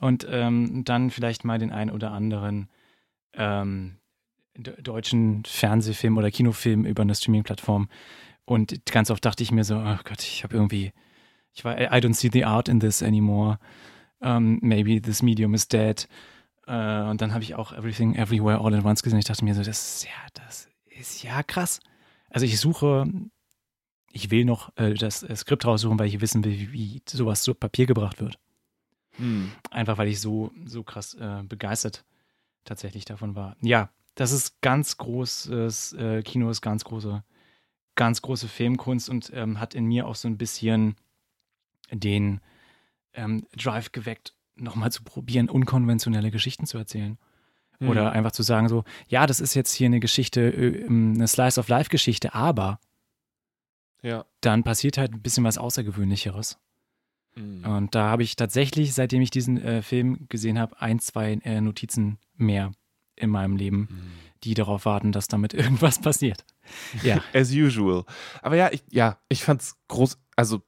Und ähm, dann vielleicht mal den ein oder anderen ähm, de- deutschen Fernsehfilm oder Kinofilm über eine Streaming-Plattform. Und ganz oft dachte ich mir so, oh Gott, ich habe irgendwie, ich war, I don't see the art in this anymore. Um, maybe this medium is dead. Äh, und dann habe ich auch Everything Everywhere All at Once gesehen. Ich dachte mir so, das ist ja, das ist ja krass. Also ich suche, ich will noch äh, das äh, Skript raussuchen, weil ich wissen will, wie, wie sowas zu Papier gebracht wird. Hm. Einfach weil ich so, so krass äh, begeistert tatsächlich davon war. Ja, das ist ganz großes äh, Kino, ist ganz große, ganz große Filmkunst und ähm, hat in mir auch so ein bisschen den ähm, Drive geweckt, nochmal zu probieren, unkonventionelle Geschichten zu erzählen. Hm. Oder einfach zu sagen so, ja, das ist jetzt hier eine Geschichte, äh, eine Slice of Life Geschichte, aber Ja. dann passiert halt ein bisschen was Außergewöhnlicheres. Hm. Und da habe ich tatsächlich, seitdem ich diesen äh, Film gesehen habe, ein, zwei äh, Notizen mehr in meinem Leben, Hm. die darauf warten, dass damit irgendwas passiert. Ja, As usual. Aber ja, ich, ja, ich fand's groß, also,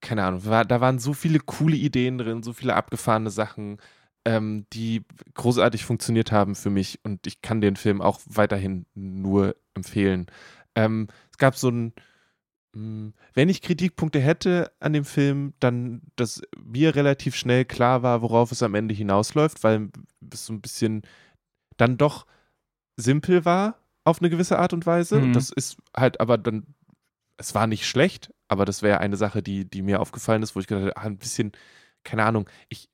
keine Ahnung, war, da waren so viele coole Ideen drin, so viele abgefahrene Sachen, ähm, die großartig funktioniert haben für mich und ich kann den Film auch weiterhin nur empfehlen. Ähm, es gab so ein, mh, wenn ich Kritikpunkte hätte an dem Film, dann, dass mir relativ schnell klar war, worauf es am Ende hinausläuft, weil es so ein bisschen dann doch simpel war auf eine gewisse Art und Weise. Mhm. Und das ist halt aber dann, es war nicht schlecht, aber das wäre eine Sache, die, die mir aufgefallen ist, wo ich gedacht habe, ah, ein bisschen, keine Ahnung, ich,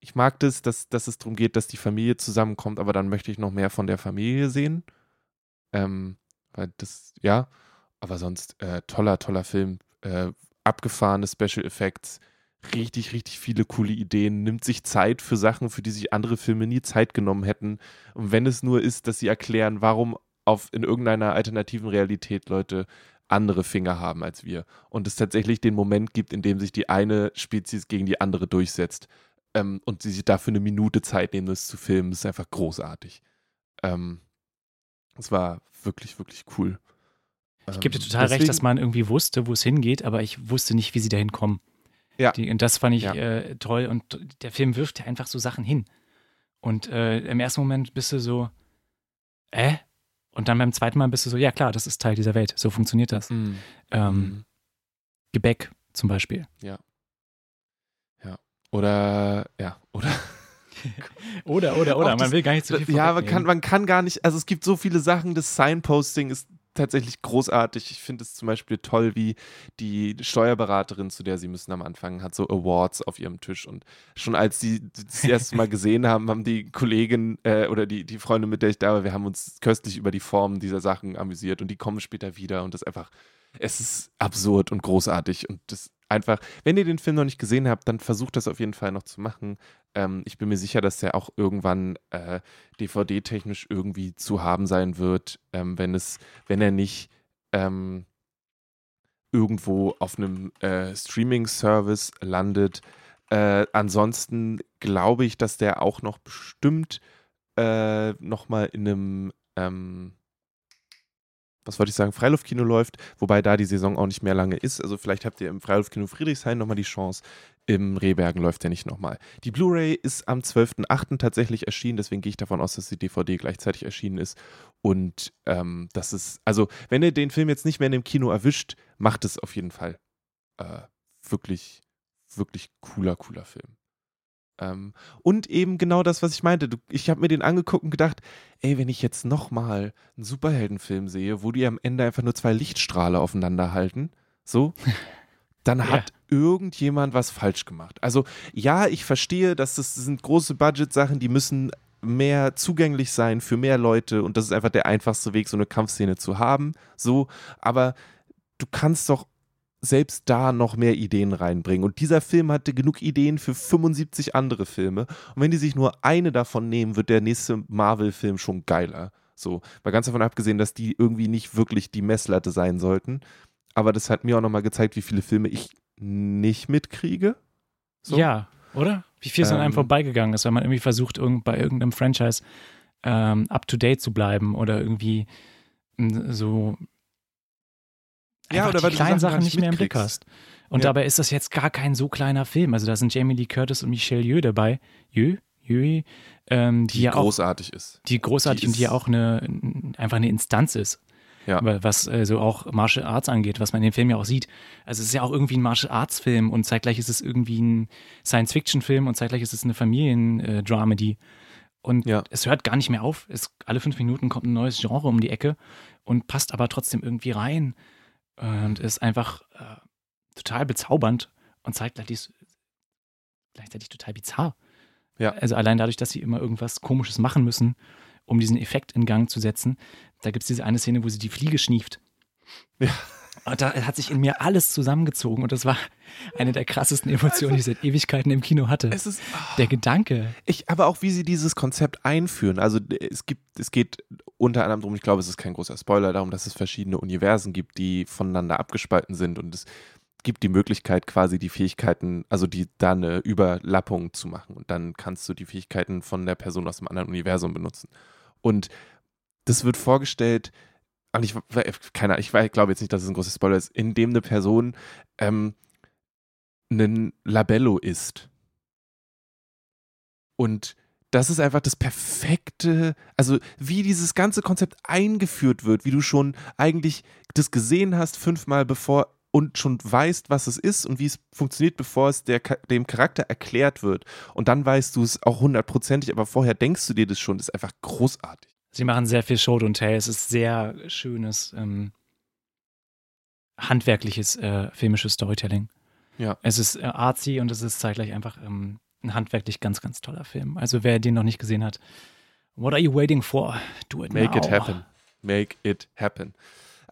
ich mag das, dass, dass es darum geht, dass die Familie zusammenkommt, aber dann möchte ich noch mehr von der Familie sehen. Ähm, weil das, ja, aber sonst äh, toller, toller Film. Äh, abgefahrene Special Effects, richtig, richtig viele coole Ideen, nimmt sich Zeit für Sachen, für die sich andere Filme nie Zeit genommen hätten. Und wenn es nur ist, dass sie erklären, warum auf in irgendeiner alternativen Realität Leute andere Finger haben als wir. Und es tatsächlich den Moment gibt, in dem sich die eine Spezies gegen die andere durchsetzt. Ähm, und sie sich dafür eine Minute Zeit nehmen, das zu filmen, das ist einfach großartig. Ähm, es war wirklich, wirklich cool. ich gebe dir Ähm, total recht, dass deswegen- man irgendwie wusste, wo es hingeht, aber ich wusste nicht, wie sie dahin kommen. Ja. Die, und das fand ich Ja. äh, toll. Und der Film wirft ja einfach so Sachen hin. Und äh, im ersten Moment bist du so, äh? Und dann beim zweiten Mal bist du so, ja klar, das ist Teil dieser Welt. So funktioniert das. Mhm. Ähm, Mhm. Gebäck zum Beispiel. Oder, ja, oder. Oder, oder, oder. Man will gar nicht zu ja, man kann, man kann gar nicht, also es gibt so viele Sachen, das Signposting ist tatsächlich großartig. Ich finde es zum Beispiel toll, wie die Steuerberaterin, zu der sie müssen am Anfang, hat so Awards auf ihrem Tisch. Und schon als sie das erste Mal gesehen haben, haben die Kollegin äh, oder die, die Freundin, mit der ich da war, wir haben uns köstlich über die Form dieser Sachen amüsiert und die kommen später wieder und das einfach, es ist absurd und großartig und das einfach, wenn ihr den Film noch nicht gesehen habt, dann versucht das auf jeden Fall noch zu machen. Ähm, ich bin mir sicher, dass der auch irgendwann äh, DVD-technisch irgendwie zu haben sein wird, ähm, wenn es, wenn er nicht ähm, irgendwo auf einem äh, Streaming-Service landet. Äh, ansonsten glaube ich, dass der auch noch bestimmt äh, nochmal in einem ähm, was wollte ich sagen, Freiluftkino läuft, wobei da die Saison auch nicht mehr lange ist. Also vielleicht habt ihr im Freiluftkino Friedrichshain nochmal die Chance. Im Rehbergen läuft der nicht nochmal. Die Blu-ray ist am 12.08. tatsächlich erschienen, deswegen gehe ich davon aus, dass die DVD gleichzeitig erschienen ist. Und ähm, das ist, also wenn ihr den Film jetzt nicht mehr in dem Kino erwischt, macht es auf jeden Fall. Äh, wirklich, wirklich cooler, cooler Film. Ähm, und eben genau das, was ich meinte. Du, ich habe mir den angeguckt und gedacht, ey, wenn ich jetzt nochmal einen Superheldenfilm sehe, wo die am Ende einfach nur zwei Lichtstrahle aufeinander halten, so, dann Ja. hat irgendjemand was falsch gemacht. Also ja, ich verstehe, dass das sind große Budget-Sachen, die müssen mehr zugänglich sein für mehr Leute und das ist einfach der einfachste Weg, so eine Kampfszene zu haben. So, aber du kannst doch selbst da noch mehr Ideen reinbringen. Und dieser Film hatte genug Ideen für 75 andere Filme. Und wenn die sich nur eine davon nehmen, wird der nächste Marvel-Film schon geiler. So, mal ganz davon abgesehen, dass die irgendwie nicht wirklich die Messlatte sein sollten. Aber das hat mir auch nochmal gezeigt, wie viele Filme ich nicht mitkriege. So. Ja, oder? Wie viel so an einem Ähm. vorbeigegangen ist, wenn man irgendwie versucht, irgend, bei irgendeinem Franchise ähm, up to date zu bleiben oder irgendwie m, so Ja, einfach oder die weil du kleinen Sachen nicht mehr im Blick hast. Und Ja. dabei ist das jetzt gar kein so kleiner Film. Also da sind Jamie Lee Curtis und Michelle Yeoh dabei. Yeoh? Yeoh? Ähm, die, Die ja auch großartig ist. die großartig Die und die ja auch eine, einfach eine Instanz ist. Ja. Wa- Was äh, so auch Martial Arts angeht, was man in dem Film ja auch sieht. Also es ist ja auch irgendwie ein Martial Arts Film und zeitgleich ist es irgendwie ein Science-Fiction-Film und zeitgleich ist es eine Familien-Dramedy. Und Ja. es hört gar nicht mehr auf. Es, alle fünf Minuten kommt ein neues Genre um die Ecke und passt aber trotzdem irgendwie rein. Und ist einfach äh, total bezaubernd und zeitgleich gleichzeitig total bizarr. Ja. Also allein dadurch, dass sie immer irgendwas Komisches machen müssen, um diesen Effekt in Gang zu setzen. Da gibt es diese eine Szene, wo sie die Fliege schnieft. Ja. Und da hat sich in mir alles zusammengezogen und das war eine der krassesten Emotionen, die ich seit Ewigkeiten im Kino hatte. Es ist. ah. Der Gedanke. Ich, aber auch wie sie dieses Konzept einführen. Also es gibt, es geht unter anderem darum, ich glaube, es ist kein großer Spoiler, darum, dass es verschiedene Universen gibt, die voneinander abgespalten sind und es gibt die Möglichkeit, quasi die Fähigkeiten, also die da eine Überlappung zu machen. Und dann kannst du die Fähigkeiten von der Person aus dem anderen Universum benutzen. Und das wird vorgestellt, und ich, keine, ich glaube jetzt nicht, dass es ein großer Spoiler ist, indem eine Person ähm, einen Labello ist. Und das ist einfach das perfekte, also wie dieses ganze Konzept eingeführt wird, wie du schon eigentlich das gesehen hast fünfmal bevor und schon weißt, was es ist und wie es funktioniert, bevor es der, dem Charakter erklärt wird. Und dann weißt du es auch hundertprozentig, aber vorher denkst du dir das schon, das ist einfach großartig. Sie machen sehr viel Show und Tell. Es ist sehr schönes, ähm, handwerkliches, äh, filmisches Storytelling. Ja. Es ist äh, artsy und es ist zeitgleich einfach ähm, ein handwerklich ganz, ganz toller Film. Also wer den noch nicht gesehen hat, what are you waiting for? Do it Make now. it happen. Make it happen.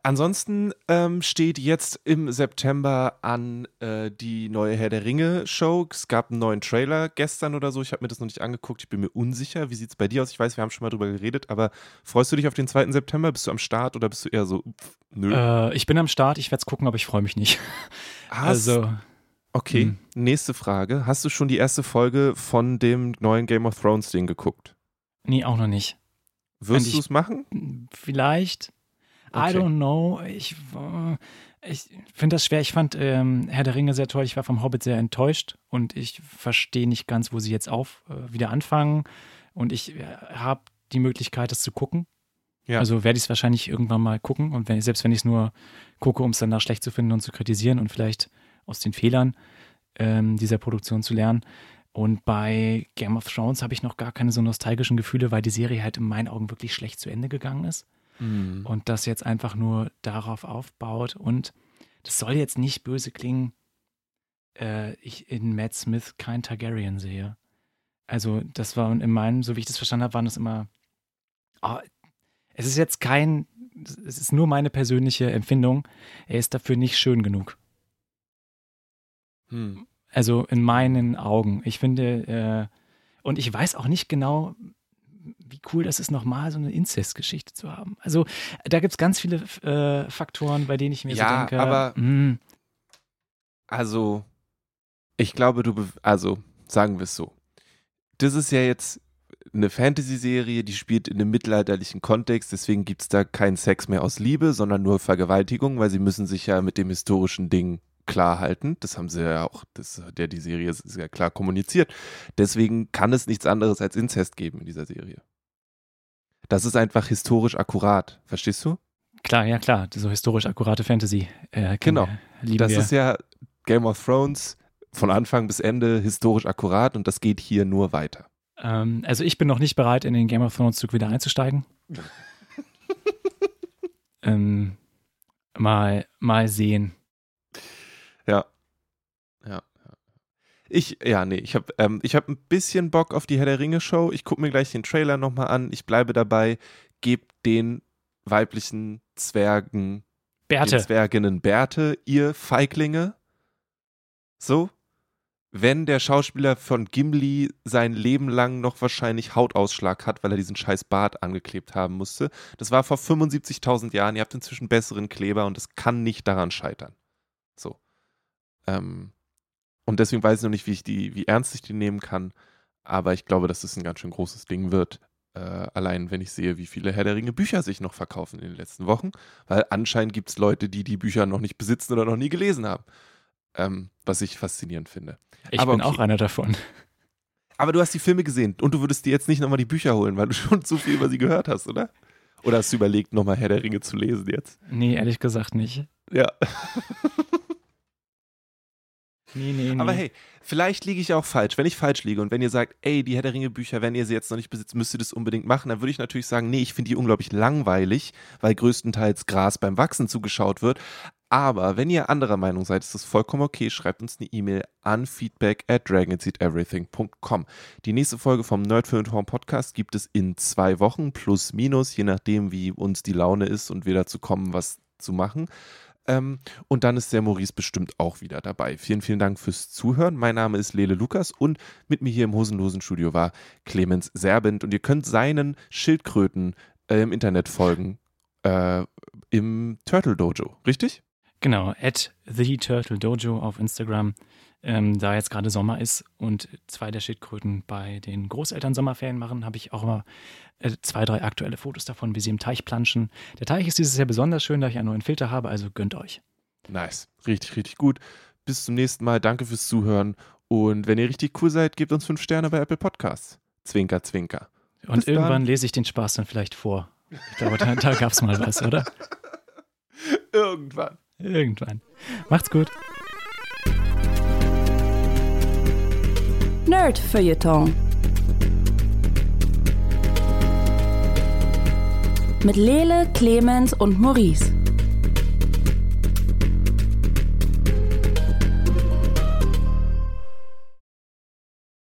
Ansonsten ähm, steht jetzt im September an äh, die neue Herr der Ringe Show. Es gab einen neuen Trailer gestern oder so. Ich habe mir das noch nicht angeguckt. Ich bin mir unsicher. Wie sieht es bei dir aus? Ich weiß, wir haben schon mal drüber geredet, aber freust du dich auf den 2. September? Bist du am Start oder bist du eher so, pff, nö? Äh, ich bin am Start, ich werde es gucken, aber ich freue mich nicht. Hast- also, okay, hm. nächste Frage. Hast du schon die erste Folge von dem neuen Game of Thrones Ding geguckt? nee, auch noch nicht. Wirst du es machen? Vielleicht. I Okay. don't know. Ich, äh, Ich finde das schwer. Ich fand ähm, Herr der Ringe sehr toll. Ich war vom Hobbit sehr enttäuscht und ich verstehe nicht ganz, wo sie jetzt auf äh, wieder anfangen. Und ich äh, habe die Möglichkeit, das zu gucken. Ja. Also werde ich es wahrscheinlich irgendwann mal gucken. Und wenn, selbst wenn ich es nur gucke, um es danach schlecht zu finden und zu kritisieren und vielleicht aus den Fehlern ähm, dieser Produktion zu lernen. Und bei Game of Thrones habe ich noch gar keine so nostalgischen Gefühle, weil die Serie halt in meinen Augen wirklich schlecht zu Ende gegangen ist. Mhm. Und das jetzt einfach nur darauf aufbaut. Und das soll jetzt nicht böse klingen, äh, ich in Matt Smith kein Targaryen sehe. Also, das war in meinem, so wie ich das verstanden habe, waren das immer. Oh, es ist jetzt kein, es ist nur meine persönliche Empfindung. Er ist dafür nicht schön genug. Hm. Also in meinen Augen. Ich finde, äh, und ich weiß auch nicht genau, wie cool das ist, nochmal so eine Inzestgeschichte zu haben. Also da gibt es ganz viele äh, Faktoren, bei denen ich mir ja, so denke. Aber mh. Hm. also, ich glaube, du, also sagen wir es so. Das ist ja jetzt eine Fantasy-Serie, die spielt in einem mittelalterlichen Kontext, deswegen gibt es da keinen Sex mehr aus Liebe, sondern nur Vergewaltigung, weil sie müssen sich ja mit dem historischen Ding klar halten. Das haben sie ja auch, das hat ja die Serie sehr klar kommuniziert. Deswegen kann es nichts anderes als Inzest geben in dieser Serie. Das ist einfach historisch akkurat, verstehst du? Klar, ja klar, so historisch akkurate Fantasy. Äh, genau. das wir. ist ja Game of Thrones von Anfang bis Ende historisch akkurat und das geht hier nur weiter. Ähm, also ich bin noch nicht bereit, in den Game of Thrones Zug wieder einzusteigen. ähm, mal, mal sehen. Ja. Ja. Ich, ja, nee, ich habe ähm, hab ein bisschen Bock auf die Herr der Ringe Show. Ich gucke mir gleich den Trailer nochmal an. Ich bleibe dabei. Gebt den weiblichen Zwergen, Bärte. den Zwerginnen Bärte, ihr Feiglinge. So, wenn der Schauspieler von Gimli sein Leben lang noch wahrscheinlich Hautausschlag hat, weil er diesen scheiß Bart angeklebt haben musste. Das war vor 75.000 Jahren. Ihr habt inzwischen besseren Kleber und es kann nicht daran scheitern. So. Ähm, und deswegen weiß ich noch nicht, wie, ich die, wie ernst ich die nehmen kann. Aber ich glaube, dass das ein ganz schön großes Ding wird. Äh, allein wenn ich sehe, wie viele Herr der Ringe Bücher sich noch verkaufen in den letzten Wochen. Weil anscheinend gibt es Leute, die die Bücher noch nicht besitzen oder noch nie gelesen haben. Ähm, was ich faszinierend finde. Ich Aber bin okay. auch einer davon. Aber du hast die Filme gesehen und du würdest dir jetzt nicht nochmal die Bücher holen, weil du schon zu viel über sie gehört hast, oder? Oder hast du überlegt, nochmal Herr der Ringe zu lesen jetzt? Nee, ehrlich gesagt nicht. Ja. Nee, nee, nee. Aber hey, vielleicht liege ich auch falsch. Wenn ich falsch liege und wenn ihr sagt, ey, die Herr der Ringe Bücher, wenn ihr sie jetzt noch nicht besitzt, müsst ihr das unbedingt machen, dann würde ich natürlich sagen, nee, ich finde die unglaublich langweilig, weil größtenteils Gras beim Wachsen zugeschaut wird. Aber wenn ihr anderer Meinung seid, ist das vollkommen okay. Schreibt uns eine E-Mail an feedback at dragonseateverything.com. Die nächste Folge vom Nerd für Horn Podcast gibt es in zwei Wochen, plus minus, je nachdem, wie uns die Laune ist und wir dazu kommen, was zu machen. Ähm, und dann ist der Maurice bestimmt auch wieder dabei. Vielen, vielen Dank fürs Zuhören. Mein Name ist Lele Lukas und mit mir hier im Hosenlosen Studio war Clemens Serbent und ihr könnt seinen Schildkröten äh, im Internet folgen. Äh, Im Turtle Dojo, richtig? Genau, at The Turtle Dojo auf Instagram. Ähm, da jetzt gerade Sommer ist und zwei der Schildkröten bei den Großeltern Sommerferien machen, habe ich auch immer äh, zwei, drei aktuelle Fotos davon, wie sie im Teich planschen. Der Teich ist dieses Jahr besonders schön, da ich einen neuen Filter habe, also gönnt euch. Nice, richtig, richtig gut. Bis zum nächsten Mal. Danke fürs Zuhören. Und wenn ihr richtig cool seid, gebt uns fünf Sterne bei Apple Podcasts. Zwinker, zwinker. Und Bis irgendwann dann. lese ich den Spaß dann vielleicht vor. Ich glaube, da, da gab es mal was, oder? Irgendwann. Irgendwann. Macht's gut. Nerd Feuilleton. Mit Lele, Clemens und Maurice.